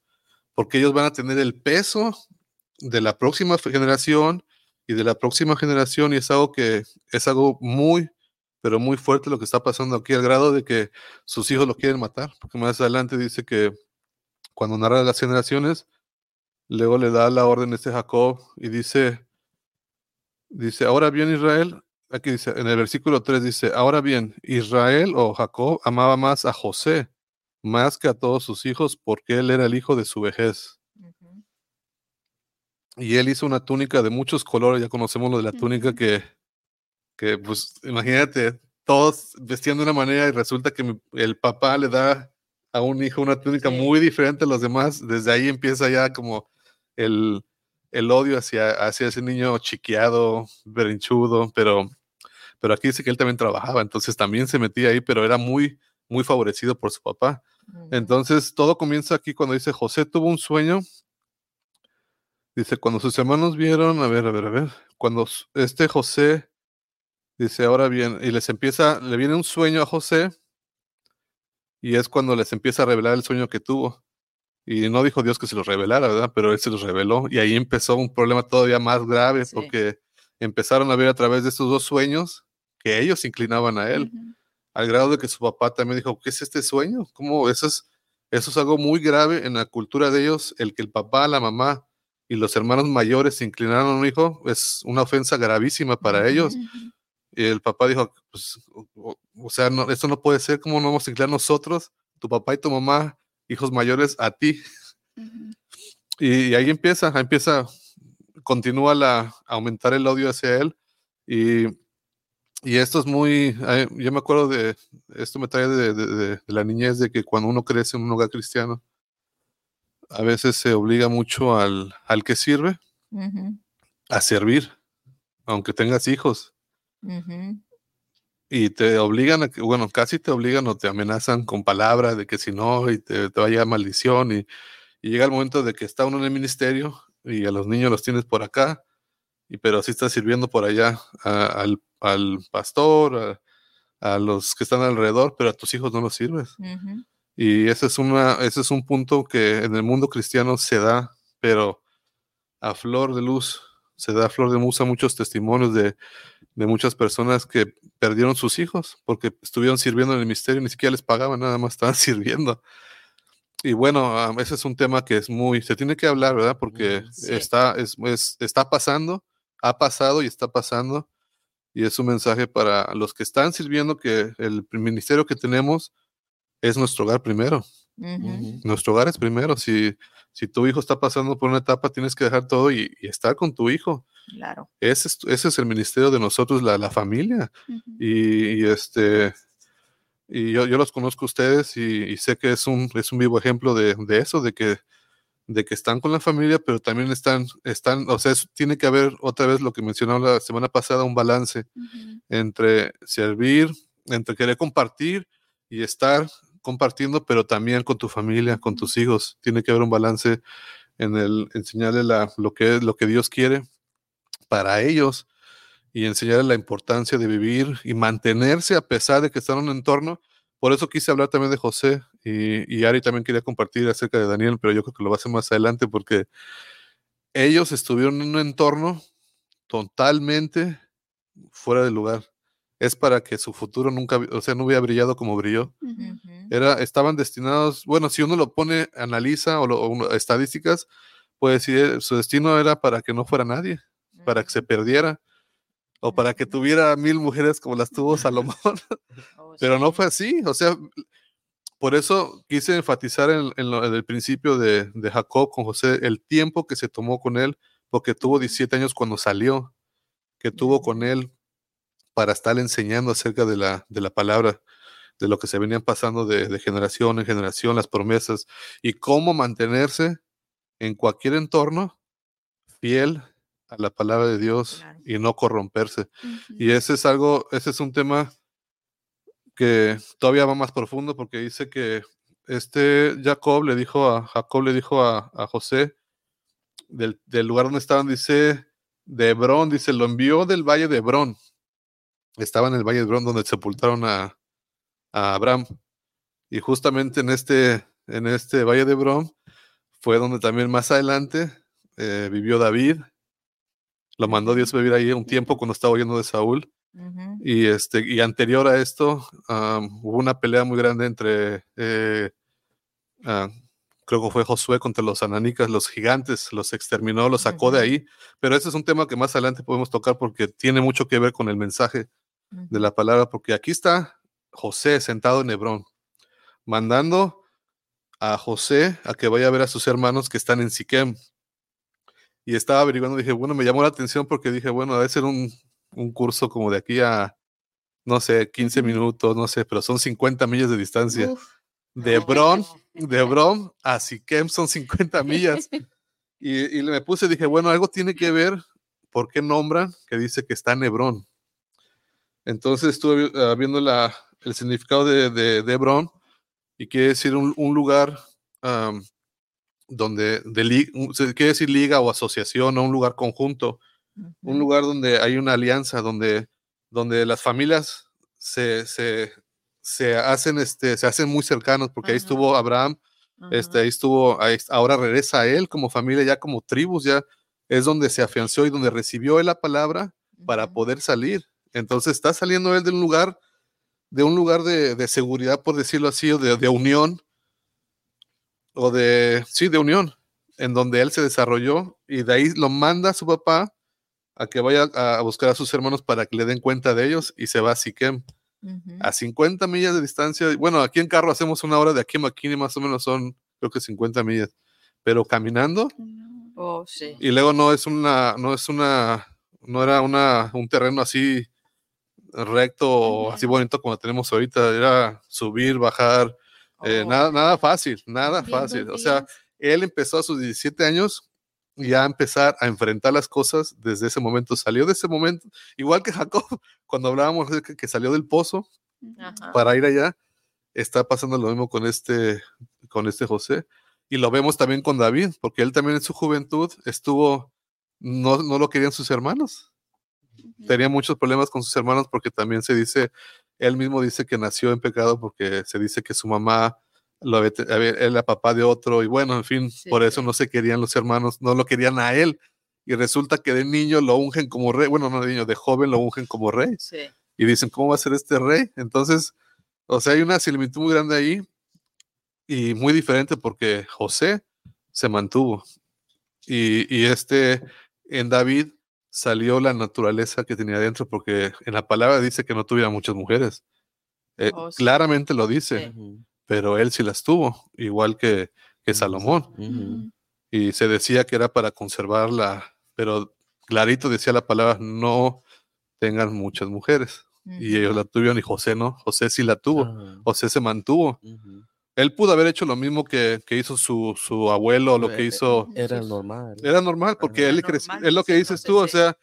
porque ellos van a tener el peso de la próxima generación y de la próxima generación y es algo que es algo muy, pero muy fuerte lo que está pasando aquí al grado de que sus hijos lo quieren matar, porque más adelante dice que cuando narra las generaciones, luego le da la orden a este Jacob y dice, dice, ahora bien Israel, aquí dice, en el versículo 3 dice, ahora bien, Israel o Jacob amaba más a José más que a todos sus hijos, porque él era el hijo de su vejez. Y él hizo una túnica de muchos colores, ya conocemos lo de la túnica que, que, pues, imagínate, todos vestían de una manera y resulta que el papá le da a un hijo una túnica muy diferente a los demás. Desde ahí empieza ya como el, el odio hacia, hacia ese niño chiqueado, berinchudo, pero, pero aquí dice que él también trabajaba, entonces también se metía ahí, pero era muy, muy favorecido por su papá. Entonces, todo comienza aquí cuando dice, José tuvo un sueño. Dice, cuando sus hermanos vieron, a ver, a ver, a ver, cuando este José, dice, ahora bien, y les empieza, le viene un sueño a José, y es cuando les empieza a revelar el sueño que tuvo. Y no dijo Dios que se los revelara, ¿verdad? Pero él se los reveló, y ahí empezó un problema todavía más grave, porque empezaron a ver a través de estos dos sueños que ellos inclinaban a él al grado de que su papá también dijo, ¿qué es este sueño? ¿Cómo eso es, eso es algo muy grave en la cultura de ellos, el que el papá, la mamá y los hermanos mayores se inclinaron a un hijo, es una ofensa gravísima para ellos. Y el papá dijo, pues, o, sea, no, esto no puede ser, ¿cómo no vamos a inclinar nosotros, tu papá y tu mamá, hijos mayores, a ti? y, ahí empieza, empieza, continúa la, a aumentar el odio hacia él y y esto es muy, yo me acuerdo de, esto me trae de, la niñez, de que cuando uno crece en un hogar cristiano, a veces se obliga mucho al, al que sirve a servir, aunque tengas hijos. Y te obligan, a que, bueno, casi te obligan o te amenazan con palabras de que si no, y te, te vaya maldición. Y, y, llega el momento de que está uno en el ministerio y a los niños los tienes por acá, y pero sí estás sirviendo por allá al al pastor, a, los que están alrededor, pero a tus hijos no los sirves. Y ese es, una, ese es un punto que en el mundo cristiano se da, pero a flor de luz, se da a flor de luz a muchos testimonios de de muchas personas que perdieron sus hijos porque estuvieron sirviendo en el misterio, ni siquiera les pagaban, nada más estaban [laughs] sirviendo. Y bueno, ese es un tema que es muy, se tiene que hablar, ¿verdad? Porque está, es, está pasando, ha pasado y está pasando. Y es un mensaje para los que están sirviendo que el ministerio que tenemos es nuestro hogar primero. Nuestro hogar es primero. Si, si tu hijo está pasando por una etapa, tienes que dejar todo y, estar con tu hijo. Claro. Ese es, ese es el ministerio de nosotros, la, la familia. y, este y yo, yo los conozco a ustedes y, sé que es un, es un vivo ejemplo de, de, eso, de que, de que están con la familia, pero también están, están o sea, tiene que haber otra vez lo que mencionaba la semana pasada, un balance entre servir, entre querer compartir y estar compartiendo, pero también con tu familia, con tus hijos. Tiene que haber un balance en el enseñarle la, lo, que, lo que Dios quiere para ellos y enseñarles la importancia de vivir y mantenerse a pesar de que están en un entorno. Por eso quise hablar también de José y, y, Ari también quería compartir acerca de Daniel, pero yo creo que lo va a hacer más adelante porque ellos estuvieron en un entorno totalmente fuera de lugar es para que su futuro nunca, o sea, no hubiera brillado como brilló. Era, estaban destinados, bueno, si uno lo pone, analiza o, estadísticas, puede decir, su destino era para que no fuera nadie, para que se perdiera, o para que tuviera mil mujeres como las tuvo Salomón. [laughs] Oh, [laughs] Pero no fue así, o sea, por eso quise enfatizar en, el principio de, de, Jacob con José, el tiempo que se tomó con él, porque tuvo 17 años cuando salió, que tuvo con él para estar enseñando acerca de la, de la palabra, de lo que se venían pasando de, generación en generación, las promesas, y cómo mantenerse en cualquier entorno fiel a la palabra de Dios y no corromperse. Y ese es algo, ese es un tema que todavía va más profundo porque dice que este Jacob le dijo a Jacob le dijo a, José del, del, lugar donde estaban, dice de Hebrón, dice, lo envió del valle de Hebrón estaba en el Valle de Hebrón donde sepultaron a, Abraham. Y justamente en este, en este Valle de Hebrón fue donde también más adelante eh, vivió David. Lo mandó Dios a vivir ahí un tiempo cuando estaba huyendo de Saúl. Y este, y anterior a esto, hubo una pelea muy grande entre eh, ah, creo que fue Josué contra los ananicas, los gigantes, los exterminó, los sacó de ahí. Pero ese es un tema que más adelante podemos tocar porque tiene mucho que ver con el mensaje de la palabra, porque aquí está José sentado en Hebrón, mandando a José a que vaya a ver a sus hermanos que están en Siquem. Y estaba averiguando, dije, bueno, me llamó la atención porque dije, bueno, debe ser un, un curso como de aquí a, no sé, 15 minutos, no sé, pero son 50 millas de distancia. De Hebrón, de Hebrón a Siquem son 50 millas. [laughs] Y, y me puse, dije, bueno, algo tiene que ver, ¿por qué nombran que dice que está en Hebrón? Entonces estuve ah, viendo la, el significado de, de, Hebrón y quiere decir un, lugar donde, de, quiere decir liga o asociación o un lugar conjunto, un lugar donde hay una alianza, donde, donde las familias se, se, se hacen, este, se hacen muy cercanos, porque ahí estuvo Abraham, este, ahí estuvo, ahora regresa a él como familia, ya como tribus, ya es donde se afianzó y donde recibió él la palabra para poder salir. Entonces está saliendo él de un lugar, de un lugar de, seguridad, por decirlo así, o de, unión, o de, sí, de unión, en donde él se desarrolló y de ahí lo manda a su papá a que vaya a buscar a sus hermanos para que le den cuenta de ellos y se va a Siquem. A 50 millas de distancia, bueno, aquí en carro hacemos una hora de aquí a McKinney, más o menos son, creo que 50 millas, pero caminando. Oh, sí. Y luego no es una, no es una, no era una, un terreno así recto, así bonito como tenemos ahorita, era subir, bajar, eh, oh. nada, nada fácil, nada fácil. O sea, él empezó a sus 17 años y a empezar a enfrentar las cosas desde ese momento. Salió de ese momento, igual que Jacob, [laughs] cuando hablábamos de que, salió del pozo para ir allá, está pasando lo mismo con este, con este José. Y lo vemos también con David, porque él también en su juventud estuvo, no, no lo querían sus hermanos tenía muchos problemas con sus hermanos porque también se dice, él mismo dice que nació en pecado porque se dice que su mamá lo había, era papá de otro y bueno, en fin, por eso no se querían los hermanos, no lo querían a él. y resulta que de niño lo ungen como rey, bueno, no de niño, de joven lo ungen como rey. Y dicen, ¿cómo va a ser este rey? Entonces, o sea, hay una similitud muy grande ahí y muy diferente porque José se mantuvo. Y, y este, en David salió la naturaleza que tenía dentro porque en la palabra dice que no tuviera muchas mujeres. Eh, oh, claramente lo dice, pero él sí las tuvo, igual que, que Salomón. Y se decía que era para conservarla, pero clarito decía la palabra, no tengan muchas mujeres. Y ellos la tuvieron y José no, José sí la tuvo, ah. José se mantuvo. Él pudo haber hecho lo mismo que, que hizo su, su abuelo, lo que hizo. Era normal. Era normal, porque él creció, es lo que dices tú, o sea,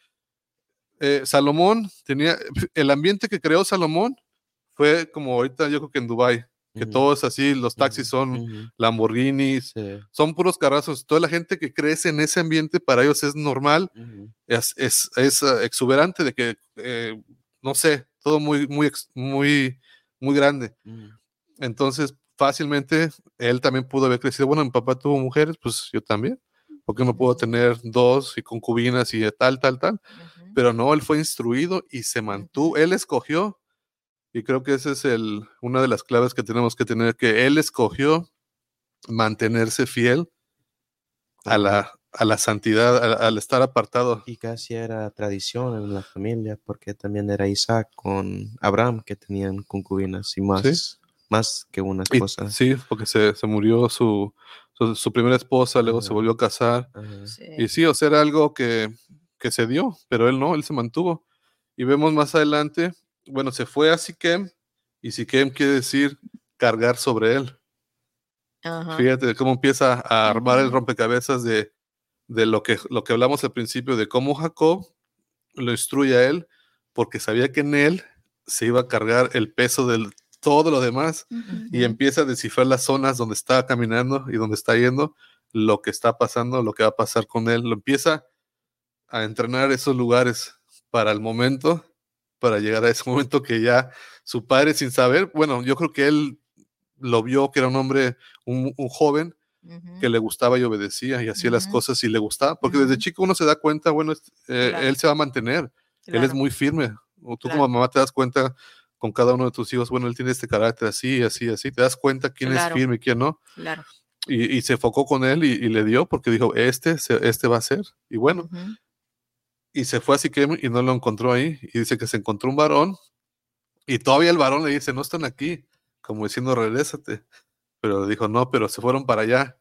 eh, Salomón tenía, [laughs] el ambiente que creó Salomón fue como ahorita yo creo que en Dubai que todo es así, los taxis son Lamborghinis, son puros carrazos. Toda la gente que crece en ese ambiente para ellos es normal, es, es, es, ah, exuberante de que, eh, no sé, todo muy, muy, muy, muy grande. Entonces, fácilmente, él también pudo haber crecido. Bueno, mi papá tuvo mujeres, pues yo también. porque no puedo tener dos y concubinas y tal, tal, tal? Pero no, él fue instruido y se mantuvo, él escogió y creo que esa es el, una de las claves que tenemos que tener, que él escogió mantenerse fiel a la, a la santidad, al, estar apartado. Y casi era tradición en la familia, porque también era Isaac con Abraham que tenían concubinas y más, más que una esposa. sí, porque se, se murió su, su, primera esposa, luego se volvió a casar. Y sí, o sea, era algo que, que se dio, pero él no, él se mantuvo. Y vemos más adelante bueno, se fue a Siquem y Siquem quiere decir cargar sobre él. Fíjate cómo empieza a armar el rompecabezas de, de, lo, que, lo que hablamos al principio, de cómo Jacob lo instruye a él, porque sabía que en él se iba a cargar el peso de todo lo demás y empieza a descifrar las zonas donde está caminando y donde está yendo, lo que está pasando, lo que va a pasar con él. Lo empieza a entrenar esos lugares para el momento para llegar a ese momento que ya su padre sin saber, bueno, yo creo que él lo vio que era un hombre, un, joven que le gustaba y obedecía y hacía las cosas y le gustaba, porque desde chico uno se da cuenta, bueno, eh, él se va a mantener, él es muy firme, o tú como mamá te das cuenta con cada uno de tus hijos, bueno, él tiene este carácter así, así, así, te das cuenta quién es firme y quién no. Y, se enfocó con él y, le dio porque dijo, este, este va a ser. Y bueno, y se fue a Siquem y no lo encontró ahí. Y dice que se encontró un varón y todavía el varón le dice, no están aquí, como diciendo, regrésate. Pero dijo, no, pero se fueron para allá.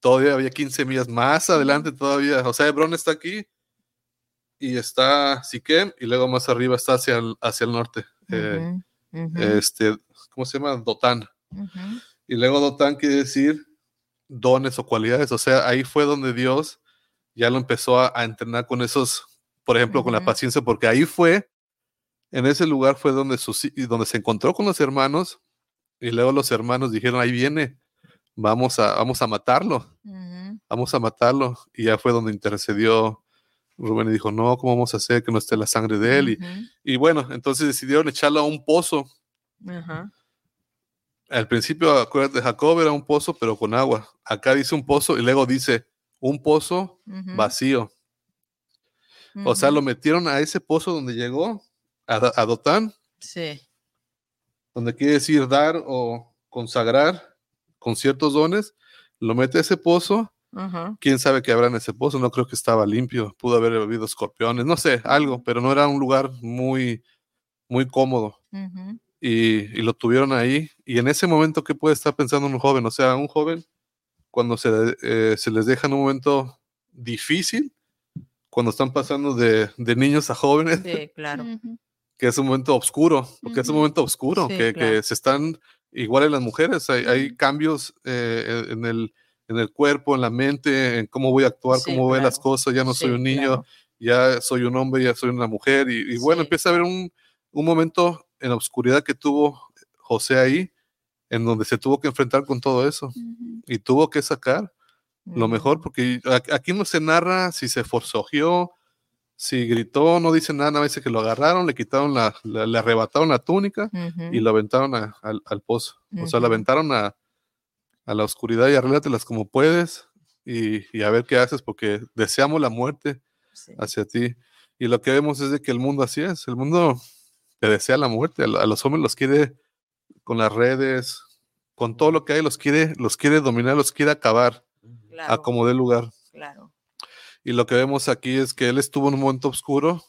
Todavía había 15 millas más adelante todavía. O sea, Hebrón está aquí y está Siquem y luego más arriba está hacia el, hacia el norte. Eh, este, ¿cómo se llama? Dotán. Y luego Dotán quiere decir dones o cualidades. O sea, ahí fue donde Dios ya lo empezó a entrenar con esos por ejemplo, con la paciencia, porque ahí fue, en ese lugar fue donde, donde se encontró con los hermanos y luego los hermanos dijeron, ahí viene, vamos a, vamos a matarlo, vamos a matarlo. Y ya fue donde intercedió Rubén y dijo, no, ¿cómo vamos a hacer que no esté la sangre de él? y, y, bueno, entonces decidieron echarlo a un pozo. Al principio, acuérdate, Jacob era un pozo, pero con agua. Acá dice un pozo y luego dice un pozo vacío. O sea, lo metieron a ese pozo donde llegó, a, Dotán. Sí. Donde quiere decir dar o consagrar con ciertos dones. Lo mete a ese pozo. Quién sabe qué habrá en ese pozo. No creo que estaba limpio. Pudo haber habido escorpiones. No sé, algo, pero no era un lugar muy, muy cómodo. y, lo tuvieron ahí. Y en ese momento, ¿qué puede estar pensando un joven? O sea, un joven, cuando se, eh, se les deja en un momento difícil, cuando están pasando de, de niños a jóvenes. Sí, claro. que es un momento oscuro, porque es un momento oscuro, que, que, se están, igual en las mujeres, hay, hay cambios eh, en, el, en el cuerpo, en la mente, en cómo voy a actuar, cómo voy las cosas, ya no soy un niño, ya soy un hombre, ya soy una mujer, y, bueno, empieza a haber un, un, momento en la oscuridad que tuvo José ahí, en donde se tuvo que enfrentar con todo eso, y tuvo que sacar lo mejor, porque aquí no se narra si se forzogió, si gritó, no dice nada, a veces que lo agarraron, le quitaron la, le arrebataron la túnica y lo aventaron al, pozo. O sea, lo aventaron a, a, la oscuridad y arréglatelas como puedes y, y, a ver qué haces, porque deseamos la muerte hacia ti. Y lo que vemos es de que el mundo así es, el mundo te desea la muerte, a, los hombres los quiere con las redes, con todo lo que hay, los quiere, los quiere dominar, los quiere acabar a como dé lugar. Claro. Y lo que vemos aquí es que él estuvo en un momento oscuro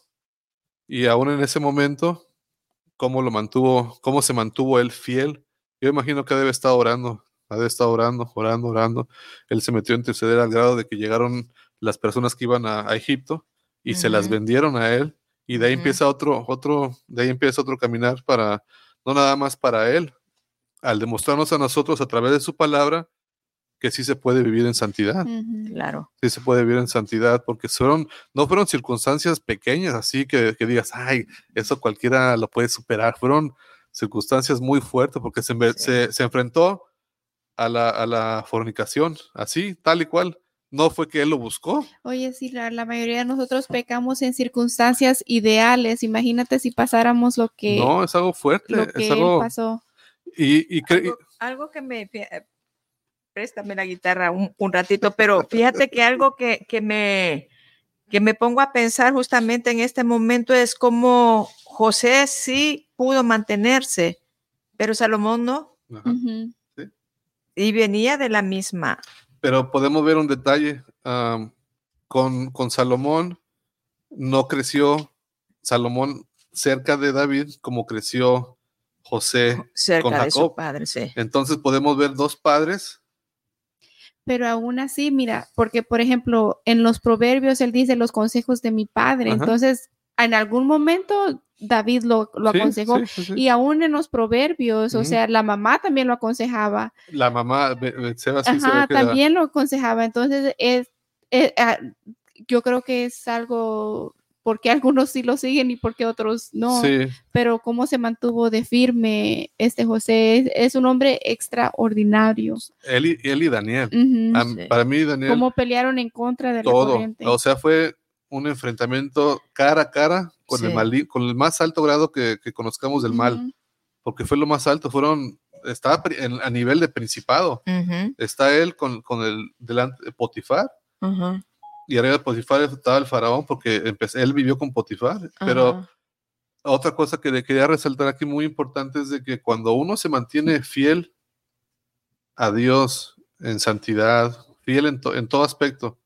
y aún en ese momento, cómo lo mantuvo, cómo se mantuvo él fiel. Yo imagino que debe estar orando, debe estar orando, orando, orando. Él se metió a interceder al grado de que llegaron las personas que iban a, Egipto y se las vendieron a él. Y de ahí empieza otro, otro, de ahí empieza otro caminar para, no nada más para él, al demostrarnos a nosotros a través de su palabra que sí se puede vivir en santidad. Claro. Sí se puede vivir en santidad, porque fueron, no fueron circunstancias pequeñas, así que, que digas, ay, eso cualquiera lo puede superar. Fueron circunstancias muy fuertes, porque se, se, se enfrentó a la, a la, fornicación, así, tal y cual. No fue que él lo buscó. Oye, sí, la, la, mayoría de nosotros pecamos en circunstancias ideales. Imagínate si pasáramos lo que. No, es algo fuerte. Lo que es algo, pasó. Y, y algo, algo, que me préstame la guitarra un, ratito, pero fíjate que algo que, que, me, que me pongo a pensar justamente en este momento es como José sí pudo mantenerse, pero Salomón no. Y venía de la misma. Pero podemos ver un detalle. con, con Salomón no creció Salomón cerca de David como creció José cerca con Jacob. de su padre, sí. Entonces podemos ver dos padres pero aún así, mira, porque por ejemplo, en los proverbios él dice los consejos de mi padre, entonces en algún momento David lo, aconsejó y aún en los proverbios, o sea, la mamá también lo aconsejaba. La mamá, Seba, Ajá, también lo aconsejaba, entonces es, ah, yo creo que es algo porque algunos sí lo siguen y porque otros no. Pero cómo se mantuvo de firme este José es, un hombre extraordinario. Él y, él y Daniel. Para mí, Daniel. Cómo pelearon en contra de todo. la corriente. O sea, fue un enfrentamiento cara a cara con, el, mal, con el más alto grado que, conozcamos del mal. Porque fue lo más alto. Fueron estaba a nivel de principado. Está él con, con el delante de Potifar y arriba de Potifar estaba el faraón porque empecé, él vivió con Potifar, pero otra cosa que le quería resaltar aquí muy importante es de que cuando uno se mantiene fiel a Dios en santidad, fiel en, en todo aspecto,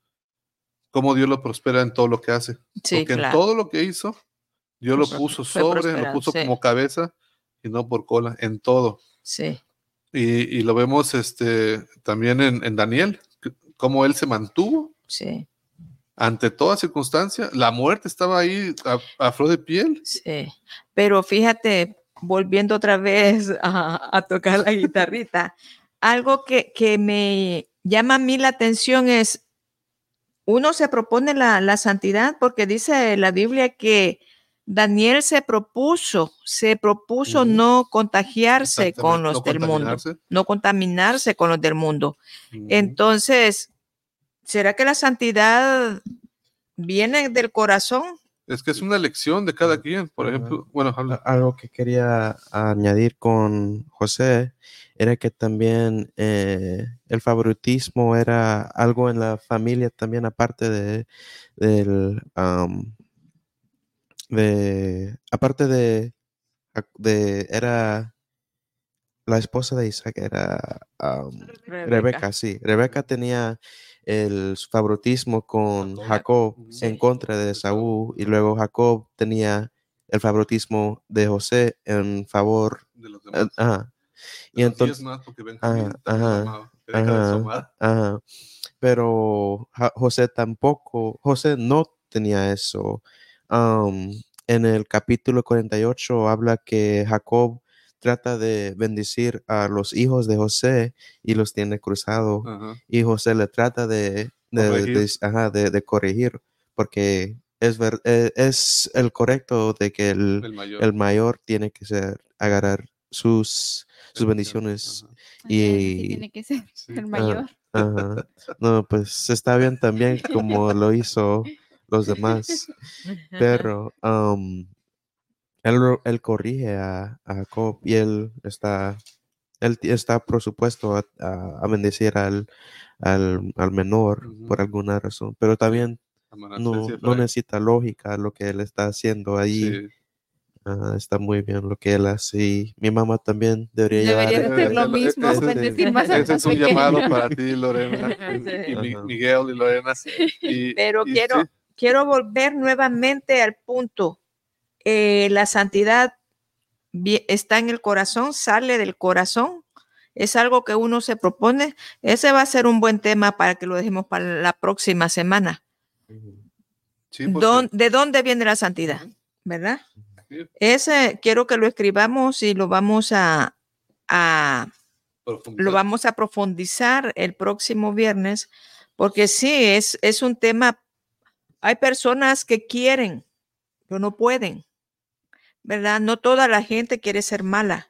como Dios lo prospera en todo lo que hace. porque en todo lo que hizo, Dios lo puso sobre, lo puso como cabeza y no por cola, en todo. Sí. Y, y lo vemos este, también en, en Daniel, cómo él se mantuvo. Sí ante toda circunstancia, la muerte estaba ahí a, flor de piel. Sí, pero fíjate, volviendo otra vez a, tocar la guitarrita, algo que, que, me llama a mí la atención es, uno se propone la, santidad porque dice la Biblia que Daniel se propuso, se propuso no contagiarse con los del mundo, no contaminarse con los del mundo. Entonces, ¿Será que la santidad viene del corazón? Es que es una elección de cada quien, por ejemplo. Bueno, algo que quería añadir con José era que también eh, el favoritismo era algo en la familia también, aparte de, del, de aparte de, de, era la esposa de Isaac, era Rebeca, sí. Rebeca tenía el favoritismo con Jacob en contra de Saúl y luego Jacob tenía el favoritismo de José en favor de los demás. Ajá. Y entonces, Pero José tampoco, José no tenía eso. en el capítulo 48 habla que Jacob trata de bendecir a los hijos de José y los tiene cruzado. Y José le trata de, de, corregir. porque es, ver, e, es el correcto de que el, mayor. tiene que ser, agarrar sus, sus bendiciones. Y, tiene que ser el mayor. No, pues está bien también [laughs] como lo hizo los demás. Pero él, corrige a, Jacob y él está, él está por supuesto a, bendecir al, al, menor por alguna razón, pero también no, no necesita lógica lo que él está haciendo ahí. Está muy bien lo que él hace y mi mamá también debería, debería hacer lo mismo, ese, es un llamado para [laughs] ti, Lorena, y, Miguel y Lorena. [laughs] Pero quiero, quiero volver nuevamente al punto. Eh, la santidad está en el corazón, sale del corazón. Es algo que uno se propone. Ese va a ser un buen tema para que lo dejemos para la próxima semana. ¿De dónde viene la santidad? ¿Verdad? Ese quiero que lo escribamos y lo vamos a, lo vamos a profundizar el próximo viernes, porque sí, es, es un tema. Hay personas que quieren, pero no pueden. ¿verdad? No toda la gente quiere ser mala.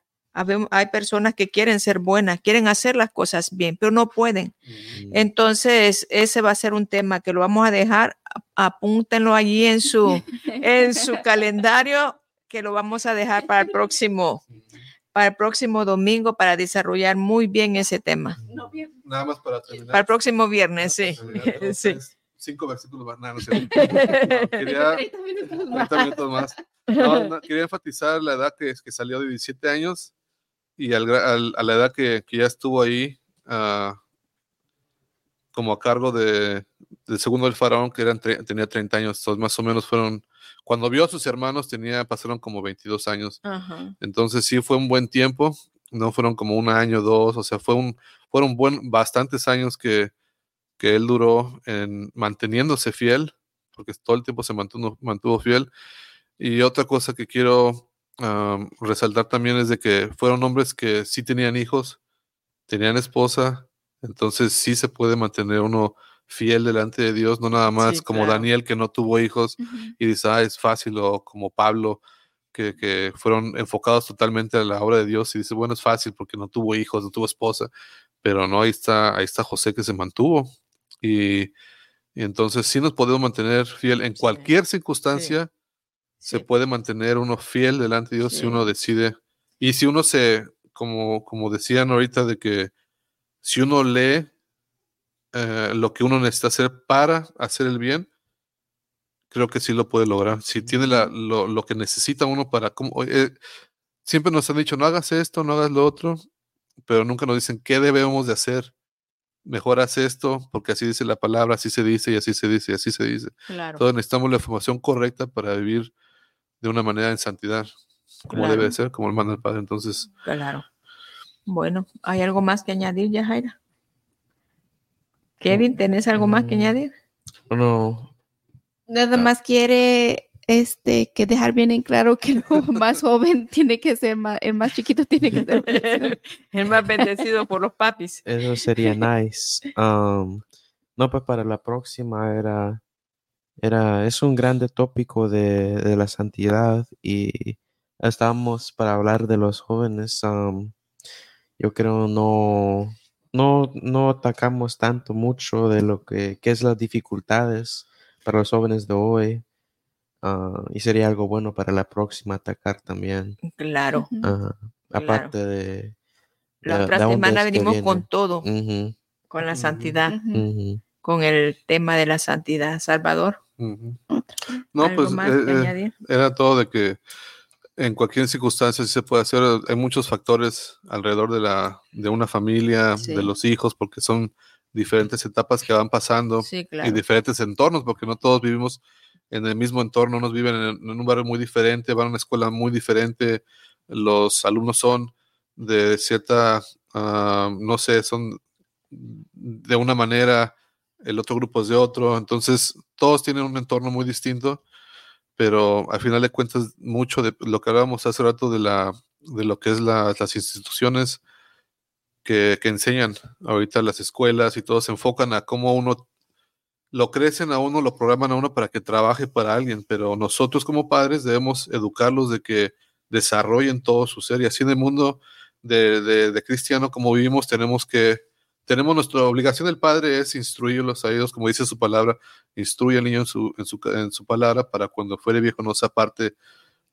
Hay personas que quieren ser buenas, quieren hacer las cosas bien, pero no pueden. Mm. Entonces, ese va a ser un tema que lo vamos a dejar. Apúntenlo allí en su, en su [laughs] calendario, que lo vamos a dejar para el próximo, para el próximo domingo para desarrollar muy bien ese tema. Nada más para terminar. Para el próximo viernes, sí. [laughs] sí. Cinco versículos más. [laughs] No, no, quería, 30 minutos más. quería enfatizar la edad que, que salió de 17 años y al, a la edad que, que ya estuvo ahí uh, como a cargo de, del segundo del faraón, que eran tenía 30 años, entonces más o menos fueron, cuando vio a sus hermanos, tenía, pasaron como 22 años. Entonces sí fue un buen tiempo, no fueron como un año, dos, o sea, fue un, fueron buen, bastantes años que, que él duró en manteniéndose fiel, porque todo el tiempo se mantuvo, mantuvo fiel y otra cosa que quiero resaltar también es de que fueron hombres que sí tenían hijos, tenían esposa, entonces sí se puede mantener uno fiel delante de Dios, no nada más como Daniel que no tuvo hijos y dice, ah, es fácil, o como Pablo que, que, fueron enfocados totalmente a la obra de Dios y dice, bueno, es fácil porque no tuvo hijos, no tuvo esposa, pero no, ahí está, ahí está José que se mantuvo y, y entonces sí nos podemos mantener fiel en cualquier circunstancia se puede mantener uno fiel delante de Dios si uno decide. Y si uno se, como, como decían ahorita, de que si uno lee eh, lo que uno necesita hacer para hacer el bien, creo que sí lo puede lograr. Si tiene la, lo, lo, que necesita uno para... Como, eh, siempre nos han dicho, no hagas esto, no hagas lo otro, pero nunca nos dicen qué debemos de hacer. Mejor haz esto, porque así dice la palabra, así se dice y así se dice y así se dice. Claro. Entonces necesitamos la información correcta para vivir de una manera en santidad, como debe ser, como el manda el Padre. Entonces. Claro. Bueno, ¿hay algo más que añadir, Yajaira? Kevin, ¿tenés algo más que mm, añadir? No. Nada más quiere este que dejar bien en claro que el [laughs] más joven tiene que ser más, el más chiquito tiene que ser [laughs] el más bendecido por los papis. Eso sería [laughs] nice. Um, no, pues para la próxima era era, es un grande tópico de, la santidad y estamos para hablar de los jóvenes. yo creo no, no, no atacamos tanto mucho de lo que, es las dificultades para los jóvenes de hoy. Ah, y sería algo bueno para la próxima atacar también. Claro. Aparte de... La otra semana venimos con todo, con la santidad, con el tema de la santidad. Salvador. No, pues eh, eh, era todo de que en cualquier circunstancia sí se puede hacer. Hay muchos factores alrededor de, la, de una familia, de los hijos, porque son diferentes etapas que van pasando y diferentes entornos, porque no todos vivimos en el mismo entorno, unos viven en, un barrio muy diferente, van a una escuela muy diferente, los alumnos son de cierta, ah, no sé, son de una manera el otro grupo es de otro, entonces todos tienen un entorno muy distinto, pero al final de cuentas mucho de lo que hablábamos hace rato de, la, de lo que es las instituciones que, que, enseñan ahorita las escuelas y todos se enfocan a cómo uno lo crecen a uno, lo programan a uno para que trabaje para alguien, pero nosotros como padres debemos educarlos de que desarrollen todo su ser y así en el mundo de, de, de cristiano como vivimos tenemos que tenemos nuestra obligación del padre es instruirlos a ellos, como dice su palabra, instruye al niño en su, en su, en su palabra para cuando fuere viejo no se aparte,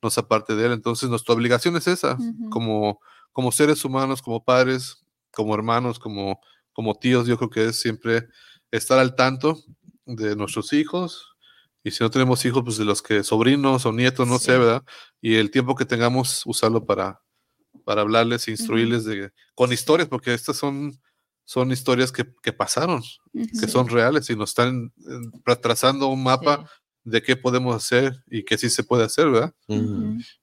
no se aparte de él. Entonces nuestra obligación es esa, como, como seres humanos, como padres, como hermanos, como, como tíos, yo creo que es siempre estar al tanto de nuestros hijos y si no tenemos hijos, pues de los que sobrinos o nietos, no sé, ¿verdad? Y el tiempo que tengamos, usarlo para, para hablarles, instruirles de, con historias, porque estas son, son historias que, que pasaron, que son reales y nos están eh, trazando un mapa de qué podemos hacer y qué sí se puede hacer, ¿verdad?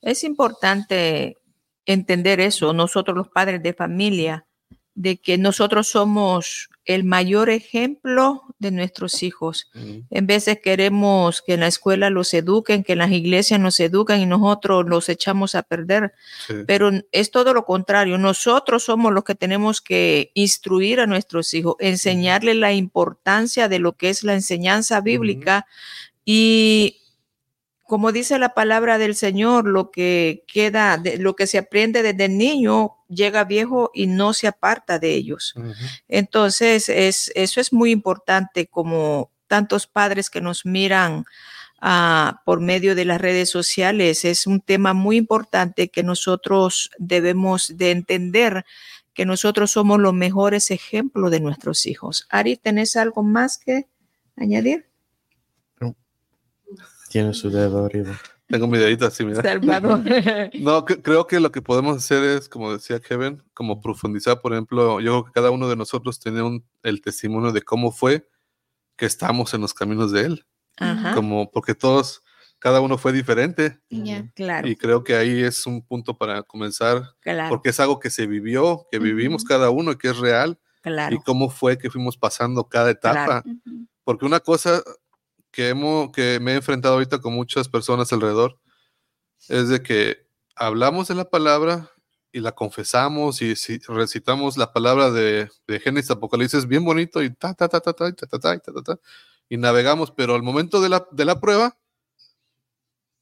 Es importante entender eso, nosotros los padres de familia, de que nosotros somos el mayor ejemplo de nuestros hijos. En veces queremos que en la escuela los eduquen, que en las iglesias nos eduquen y nosotros los echamos a perder. Pero es todo lo contrario. Nosotros somos los que tenemos que instruir a nuestros hijos, enseñarles la importancia de lo que es la enseñanza bíblica y como dice la palabra del Señor, lo que queda, de, lo que se aprende desde niño llega viejo y no se aparta de ellos. Entonces, es, eso es muy importante como tantos padres que nos miran ah, por medio de las redes sociales. Es un tema muy importante que nosotros debemos de entender que nosotros somos los mejores ejemplos de nuestros hijos. Ari, ¿tenés algo más que añadir? Tiene su dedo arriba. Tengo mi dedito así, mira. Salvador. [laughs] no, creo que lo que podemos hacer es, como decía Kevin, como profundizar, por ejemplo, yo creo que cada uno de nosotros tiene un, el testimonio de cómo fue que estamos en los caminos de Él. Ajá. Como, porque todos, cada uno fue diferente. claro. Y creo que ahí es un punto para comenzar, claro. porque es algo que se vivió, que vivimos cada uno y que es real. Claro. Y cómo fue que fuimos pasando cada etapa. Porque una cosa que, hemos, que me he enfrentado ahorita con muchas personas alrededor es de que hablamos de la palabra y la confesamos y si recitamos la palabra de, de Génesis Apocalipsis bien bonito y ta ta ta ta ta ta ta ta ta ta y navegamos, pero al momento de la, de la prueba,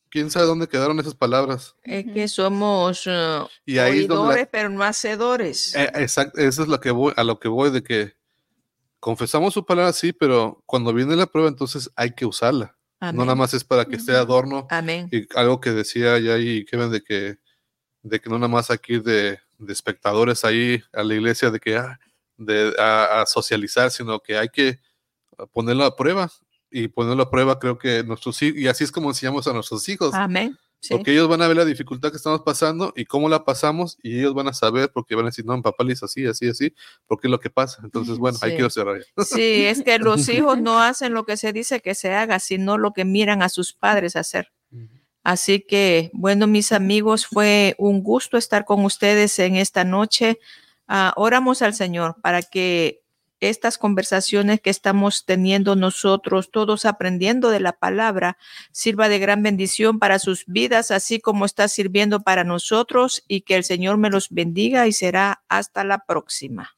quién sabe dónde quedaron esas palabras. Es que somos uh, y ahí oidores, pero no hacedores. Eh, exacto, eso es lo que voy, a lo que voy de que confesamos su palabra, sí, pero cuando viene la prueba, entonces hay que usarla. No nada más es para que esté adorno. Amén. Y algo que decía ya y Kevin de que, de que no nada más aquí de, de espectadores ahí a la iglesia de que ah, de, a, socializar, sino que hay que ponerlo a prueba. Y ponerlo a prueba, creo que nuestros hijos, y así es como enseñamos a nuestros hijos. Amén. Porque ellos van a ver la dificultad que estamos pasando y cómo la pasamos y ellos van a saber porque van a decir, no, mi papá le hizo así, así, así, porque es lo que pasa. Entonces, bueno, hay que cerrar. Sí, es que [laughs] los hijos no hacen lo que se dice que se haga, sino lo que miran a sus padres hacer. Así que, bueno, mis amigos, fue un gusto estar con ustedes en esta noche. Uh, oramos al Señor para que estas conversaciones que estamos teniendo nosotros, todos aprendiendo de la palabra, sirva de gran bendición para sus vidas, así como está sirviendo para nosotros y que el Señor me los bendiga y será hasta la próxima.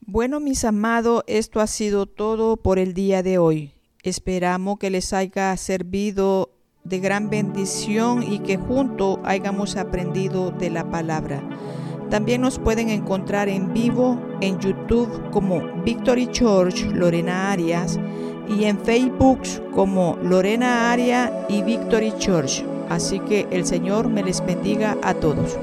Bueno, mis amados, esto ha sido todo por el día de hoy. Esperamos que les haya servido de gran bendición y que juntos hayamos aprendido de la palabra. También nos pueden encontrar en vivo en YouTube como Victory Church Lorena Arias y en Facebook como Lorena Aria y Victory Church. Así que el Señor me les bendiga a todos.